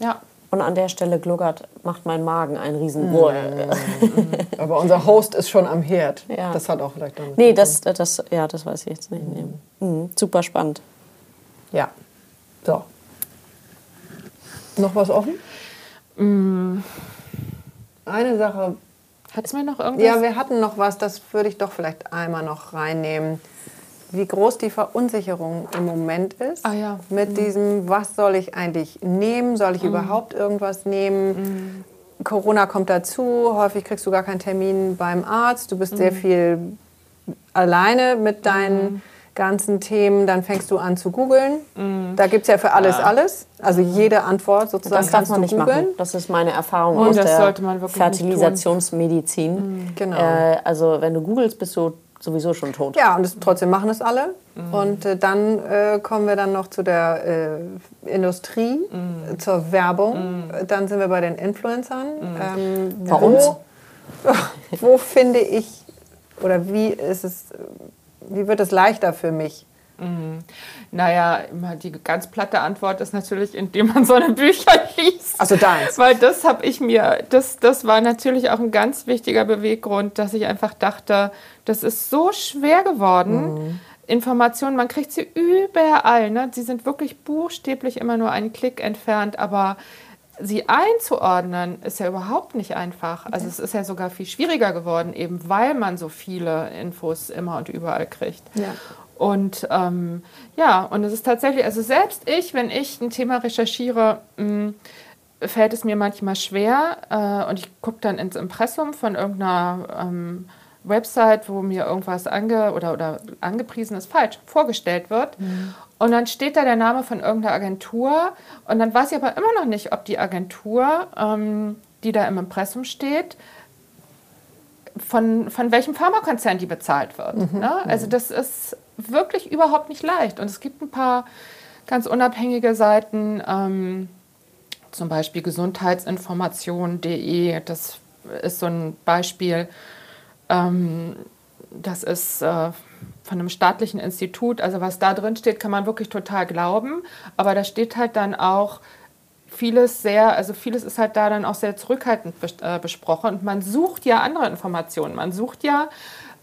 Ja. Und an der Stelle gluckert, macht mein Magen einen riesen... Aber unser Host ist schon am Herd. Ja. Das hat auch vielleicht damit Nee, das, das, ja, das weiß ich jetzt nicht. Mhm, super spannend. Ja. So. Noch was offen? Mm. Eine Sache. Hat es mir noch irgendwas? Ja, wir hatten noch was, das würde ich doch vielleicht einmal noch reinnehmen. Wie groß die Verunsicherung im Moment ist. Ah, ja. Mit diesem, was soll ich eigentlich nehmen? Soll ich überhaupt irgendwas nehmen? Corona kommt dazu. Häufig kriegst du gar keinen Termin beim Arzt. Du bist sehr viel alleine mit deinen ganzen Themen. Dann fängst du an zu googeln. Da gibt es ja für alles alles. Also jede Antwort sozusagen Das darf kannst man du nicht googeln. machen. Das ist meine Erfahrung Und aus das der sollte man wirklich nicht tun. Fertilisationsmedizin. Genau. Äh, also wenn du googelst, bist du sowieso schon tot. Ja, und das, trotzdem machen es alle. Und äh, dann äh, kommen wir dann noch zu der äh, Industrie, äh, zur Werbung. Äh, Dann sind wir bei den Influencern. Ähm, Bei uns? wo, wo finde ich oder wie ist es, wie wird es leichter für mich? Naja, immer die ganz platte Antwort ist natürlich, indem man so eine Bücher liest. Also deins. Weil das habe ich mir, das, das war natürlich auch ein ganz wichtiger Beweggrund, dass ich einfach dachte, das ist so schwer geworden. Informationen, man kriegt sie überall. Ne? Sie sind wirklich buchstäblich immer nur einen Klick entfernt, aber sie einzuordnen ist ja überhaupt nicht einfach. Also es ist ja sogar viel schwieriger geworden, eben weil man so viele Infos immer und überall kriegt. Ja. Und ähm, ja, und es ist tatsächlich, also selbst ich, wenn ich ein Thema recherchiere, mh, fällt es mir manchmal schwer äh, und ich gucke dann ins Impressum von irgendeiner ähm, Website, wo mir irgendwas ange oder, oder angepriesen ist, falsch, vorgestellt wird. Und dann steht da der Name von irgendeiner Agentur und dann weiß ich aber immer noch nicht, ob die Agentur, ähm, die da im Impressum steht, von, von welchem Pharmakonzern die bezahlt wird. Ne? Also das ist wirklich überhaupt nicht leicht. Und es gibt ein paar ganz unabhängige Seiten, ähm, zum Beispiel gesundheitsinformation.de, das ist so ein Beispiel. Ähm, das ist äh, von einem staatlichen Institut, also was da drin steht, kann man wirklich total glauben. Aber da steht halt dann auch vieles sehr, also vieles ist halt da dann auch sehr zurückhaltend äh, besprochen. Und man sucht ja andere Informationen. Man sucht ja,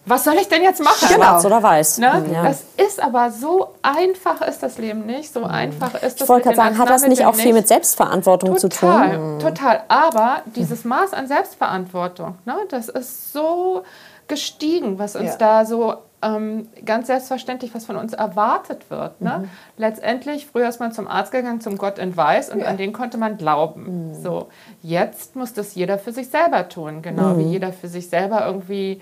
was soll ich denn jetzt machen? Schwarz oder weiß. Ne? Ja. Das ist aber so einfach ist das Leben nicht. So einfach ist das. Ich wollte gerade sagen, hat das nicht auch viel mit Selbstverantwortung zu tun? Total, total. Aber dieses Maß an Selbstverantwortung, ne, das ist so gestiegen, was uns Ja. da so ähm, ganz selbstverständlich, was von uns erwartet wird. Ne? Mhm. Letztendlich, früher ist man zum Arzt gegangen, zum Gott in Weiß und an den konnte man glauben. Mhm. So, jetzt muss das jeder für sich selber tun, genau Mhm. wie jeder für sich selber irgendwie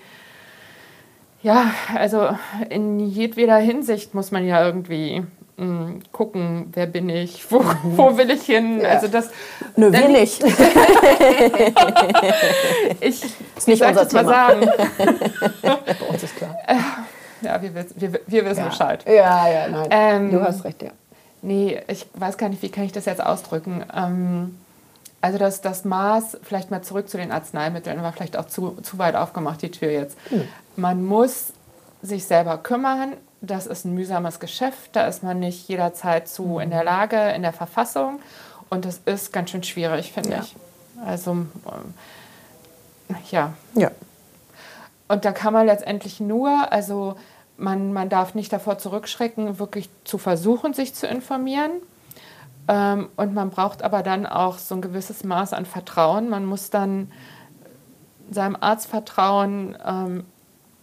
ja, also in jedweder Hinsicht muss man ja irgendwie mh, gucken, wer bin ich, wo, wo will ich hin. Also das, Nö, wir nicht. ich Ist nicht unser das mal Thema. sagen. Bei uns ist klar. Ja, wir, wissen- wir, wir wissen Bescheid. Ja, ja, nein. Ähm, du hast recht, ja. Nee, ich weiß gar nicht, wie kann ich das jetzt ausdrücken. Ähm, also das, das Maß, vielleicht mal zurück zu den Arzneimitteln, war vielleicht auch zu, zu weit aufgemacht, die Tür jetzt. Man muss sich selber kümmern. Das ist ein mühsames Geschäft. Da ist man nicht jederzeit zu in der Lage, in der Verfassung. Und das ist ganz schön schwierig, finde Ja. ich. Also, ähm, ja. Ja. Und da kann man letztendlich nur, also man, man darf nicht davor zurückschrecken, wirklich zu versuchen, sich zu informieren. Ähm, und man braucht aber dann auch so ein gewisses Maß an Vertrauen. Man muss dann seinem Arzt vertrauen, ähm,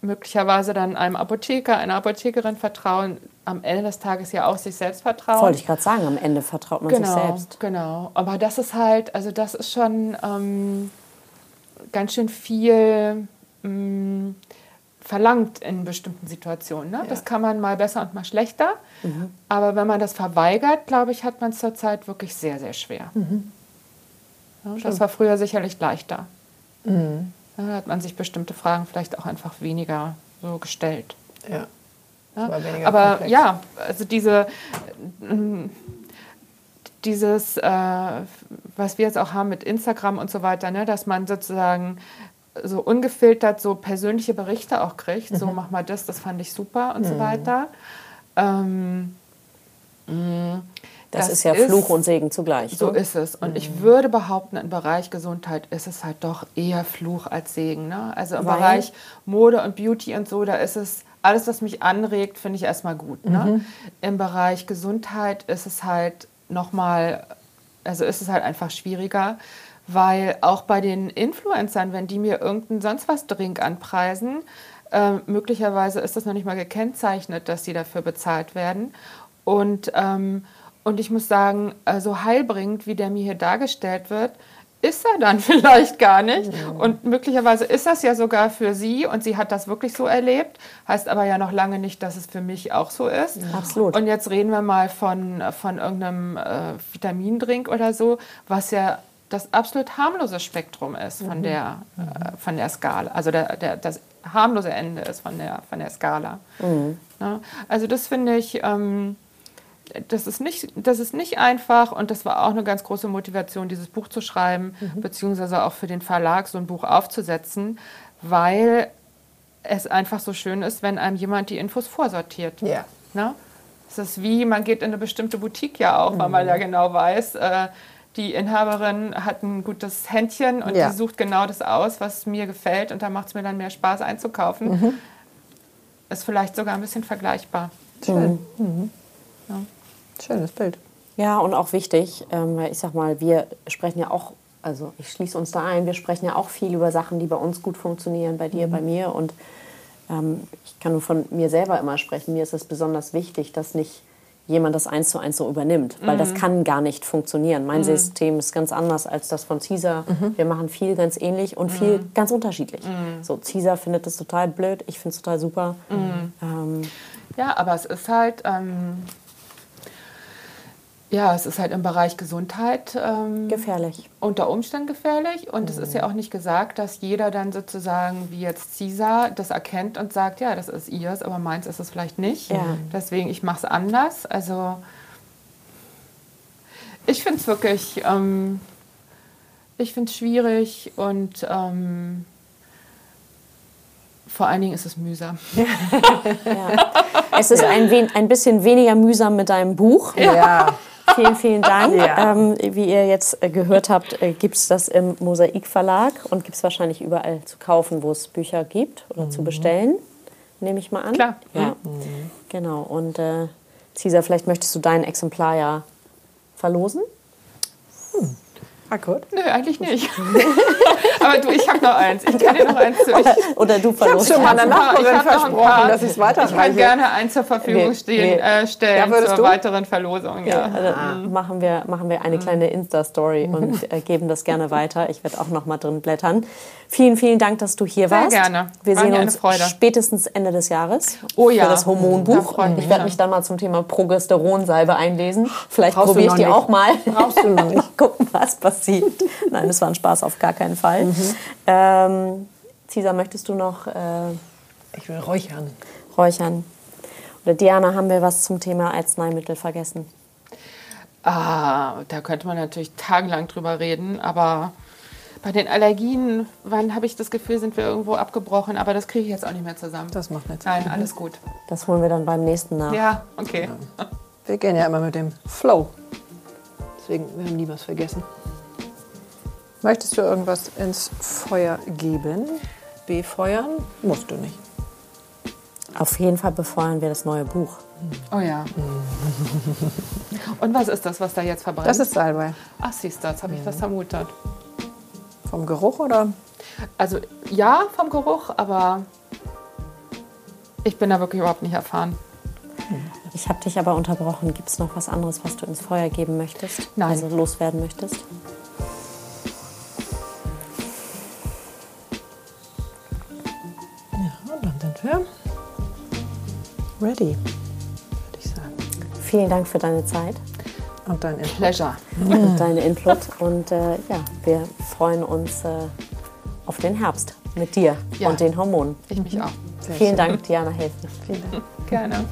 möglicherweise dann einem Apotheker, einer Apothekerin vertrauen, am Ende des Tages ja auch sich selbst vertrauen. Wollte ich gerade sagen, am Ende vertraut man genau, sich selbst. Genau, aber das ist halt, also das ist schon ähm, ganz schön viel ähm, verlangt in bestimmten Situationen. Ne? Das kann man mal besser und mal schlechter. Mhm. Aber wenn man das verweigert, glaube ich, hat man es zurzeit wirklich sehr, sehr schwer. Mhm. Ja, das war früher sicherlich leichter. Da hat man sich bestimmte Fragen vielleicht auch einfach weniger so gestellt. Ja. Ja? Aber komplex. ja, also diese, ähm, dieses, äh, was wir jetzt auch haben mit Instagram und so weiter, ne, dass man sozusagen so ungefiltert so persönliche Berichte auch kriegt, so mach mal das, das fand ich super und so weiter. Ähm, mh, Das, ist ja Fluch und Segen zugleich. so ne? ist es. Und ich würde behaupten, im Bereich Gesundheit ist es halt doch eher Fluch als Segen. Ne? Also im Weil? Bereich Mode und Beauty und so, da ist es, alles, was mich anregt, finde ich erstmal gut. Ne? Im Bereich Gesundheit ist es halt nochmal, also ist es halt einfach schwieriger, weil auch bei den Influencern, wenn die mir irgendeinen sonst was Drink anpreisen, ähm, möglicherweise ist das noch nicht mal gekennzeichnet, dass sie dafür bezahlt werden. Und, ähm, und ich muss sagen, so heilbringend, wie der mir hier dargestellt wird, ist er dann vielleicht gar nicht. Und möglicherweise ist das ja sogar für sie und sie hat das wirklich so erlebt. Heißt aber ja noch lange nicht, dass es für mich auch so ist. Absolut. Und jetzt reden wir mal von, von irgendeinem äh, Vitamindrink oder so, was ja das absolut harmlose Spektrum ist von, der, äh, von der Skala. Also der, der, das harmlose Ende ist von der, von der Skala. Ja, also das finde ich, ähm, das, ist nicht, das ist nicht einfach und das war auch eine ganz große Motivation, dieses Buch zu schreiben, beziehungsweise auch für den Verlag so ein Buch aufzusetzen, weil es einfach so schön ist, wenn einem jemand die Infos vorsortiert. Ja. Ne? Es ist wie, man geht in eine bestimmte Boutique ja auch, weil man ja genau weiß, äh, die Inhaberin hat ein gutes Händchen und Ja. die sucht genau das aus, was mir gefällt und da macht es mir dann mehr Spaß einzukaufen. Ist vielleicht sogar ein bisschen vergleichbar. Schön. Schönes Bild. Ja, und auch wichtig, ähm, weil ich sag mal, wir sprechen ja auch, also ich schließe uns da ein, wir sprechen ja auch viel über Sachen, die bei uns gut funktionieren, bei dir, bei mir. Und ähm, ich kann nur von mir selber immer sprechen. Mir ist es besonders wichtig, dass nicht jemand das eins zu eins so übernimmt, weil das kann gar nicht funktionieren. Mein System ist ganz anders als das von Caesar. Wir machen viel ganz ähnlich und viel ganz unterschiedlich. So, Caesar findet das total blöd, ich finde es total super. Ähm, Ja, aber es ist halt, ähm, ja, es ist halt im Bereich Gesundheit ähm, gefährlich. unter Umständen gefährlich. Und es ist ja auch nicht gesagt, dass jeder dann sozusagen, wie jetzt Caesar, das erkennt und sagt, ja, das ist ihrs, aber meins ist es vielleicht nicht. Ja. Deswegen, ich mache es anders. Also ich finde es wirklich, ähm, ich finde es schwierig und ähm, vor allen Dingen ist es mühsam. Ja. Es ist ein, ein bisschen weniger mühsam mit deinem Buch. Ja. Vielen, vielen Dank. Ja. Ähm, wie ihr jetzt äh, gehört habt, äh, gibt es das im Mosaik Verlag und gibt es wahrscheinlich überall zu kaufen, wo es Bücher gibt oder zu bestellen, nehme ich mal an. Klar. Ja, genau. Und äh, Cesar, vielleicht möchtest du dein Exemplar ja verlosen? Ah, gut. Nö, eigentlich nicht. Aber du, ich habe noch eins. Ich kann dir noch eins zu. Ich, Oder du Ich habe schon meiner ich Nachbarin versprochen, paar. dass ich es ich kann weiterreiche. gerne eins zur Verfügung Nee, stehen, nee. Äh, stellen Ja, zur du? weiteren Verlosung. Ja. Also machen, wir, machen wir eine kleine Insta-Story und äh, geben das gerne weiter. Ich werde auch noch mal drin blättern. Vielen, vielen Dank, dass du hier Sehr warst. gerne. Wir War sehen uns spätestens Ende des Jahres Oh ja. für das Da Hormonbuch. freue ich werde mich dann mal zum Thema Progesteronsalbe einlesen. Vielleicht probiere ich die nicht. auch mal. Brauchst du noch nicht. mal gucken, was passiert. Nein, das war ein Spaß auf gar keinen Fall. Ähm, Cesar, möchtest du noch äh, Ich will räuchern. räuchern? Oder Diana, haben wir was zum Thema Arzneimittel vergessen? Ah, da könnte man natürlich tagelang drüber reden, aber bei den Allergien, wann habe ich das Gefühl, sind wir irgendwo abgebrochen, aber das kriege ich jetzt auch nicht mehr zusammen. Das macht nichts. Nein, alles gut. Das holen wir dann beim nächsten nach. Ja, okay. Wir gehen ja immer mit dem Flow. Deswegen, wir haben nie was vergessen. Möchtest du irgendwas ins Feuer geben? Befeuern? Musst du nicht. Auf jeden Fall befeuern wir das neue Buch. Oh ja. Und was ist das, was da jetzt verbrennt? Das ist Salbei. Ach, siehst du, jetzt habe ich was vermutet. Vom Geruch oder? Also ja, vom Geruch, aber ich bin da wirklich überhaupt nicht erfahren. Ich habe dich aber unterbrochen. Gibt es noch was anderes, was du ins Feuer geben möchtest? Nein. Also loswerden möchtest? Wir ready, würde ich sagen. Vielen Dank für deine Zeit Und dein Input. Pleasure. und deine Input. Und äh, ja, wir freuen uns äh, auf den Herbst. mit dir Ja. und den Hormonen. Ich mich auch. Sehr Vielen schön. Dank, Diana Helfen. Vielen Dank. Gerne.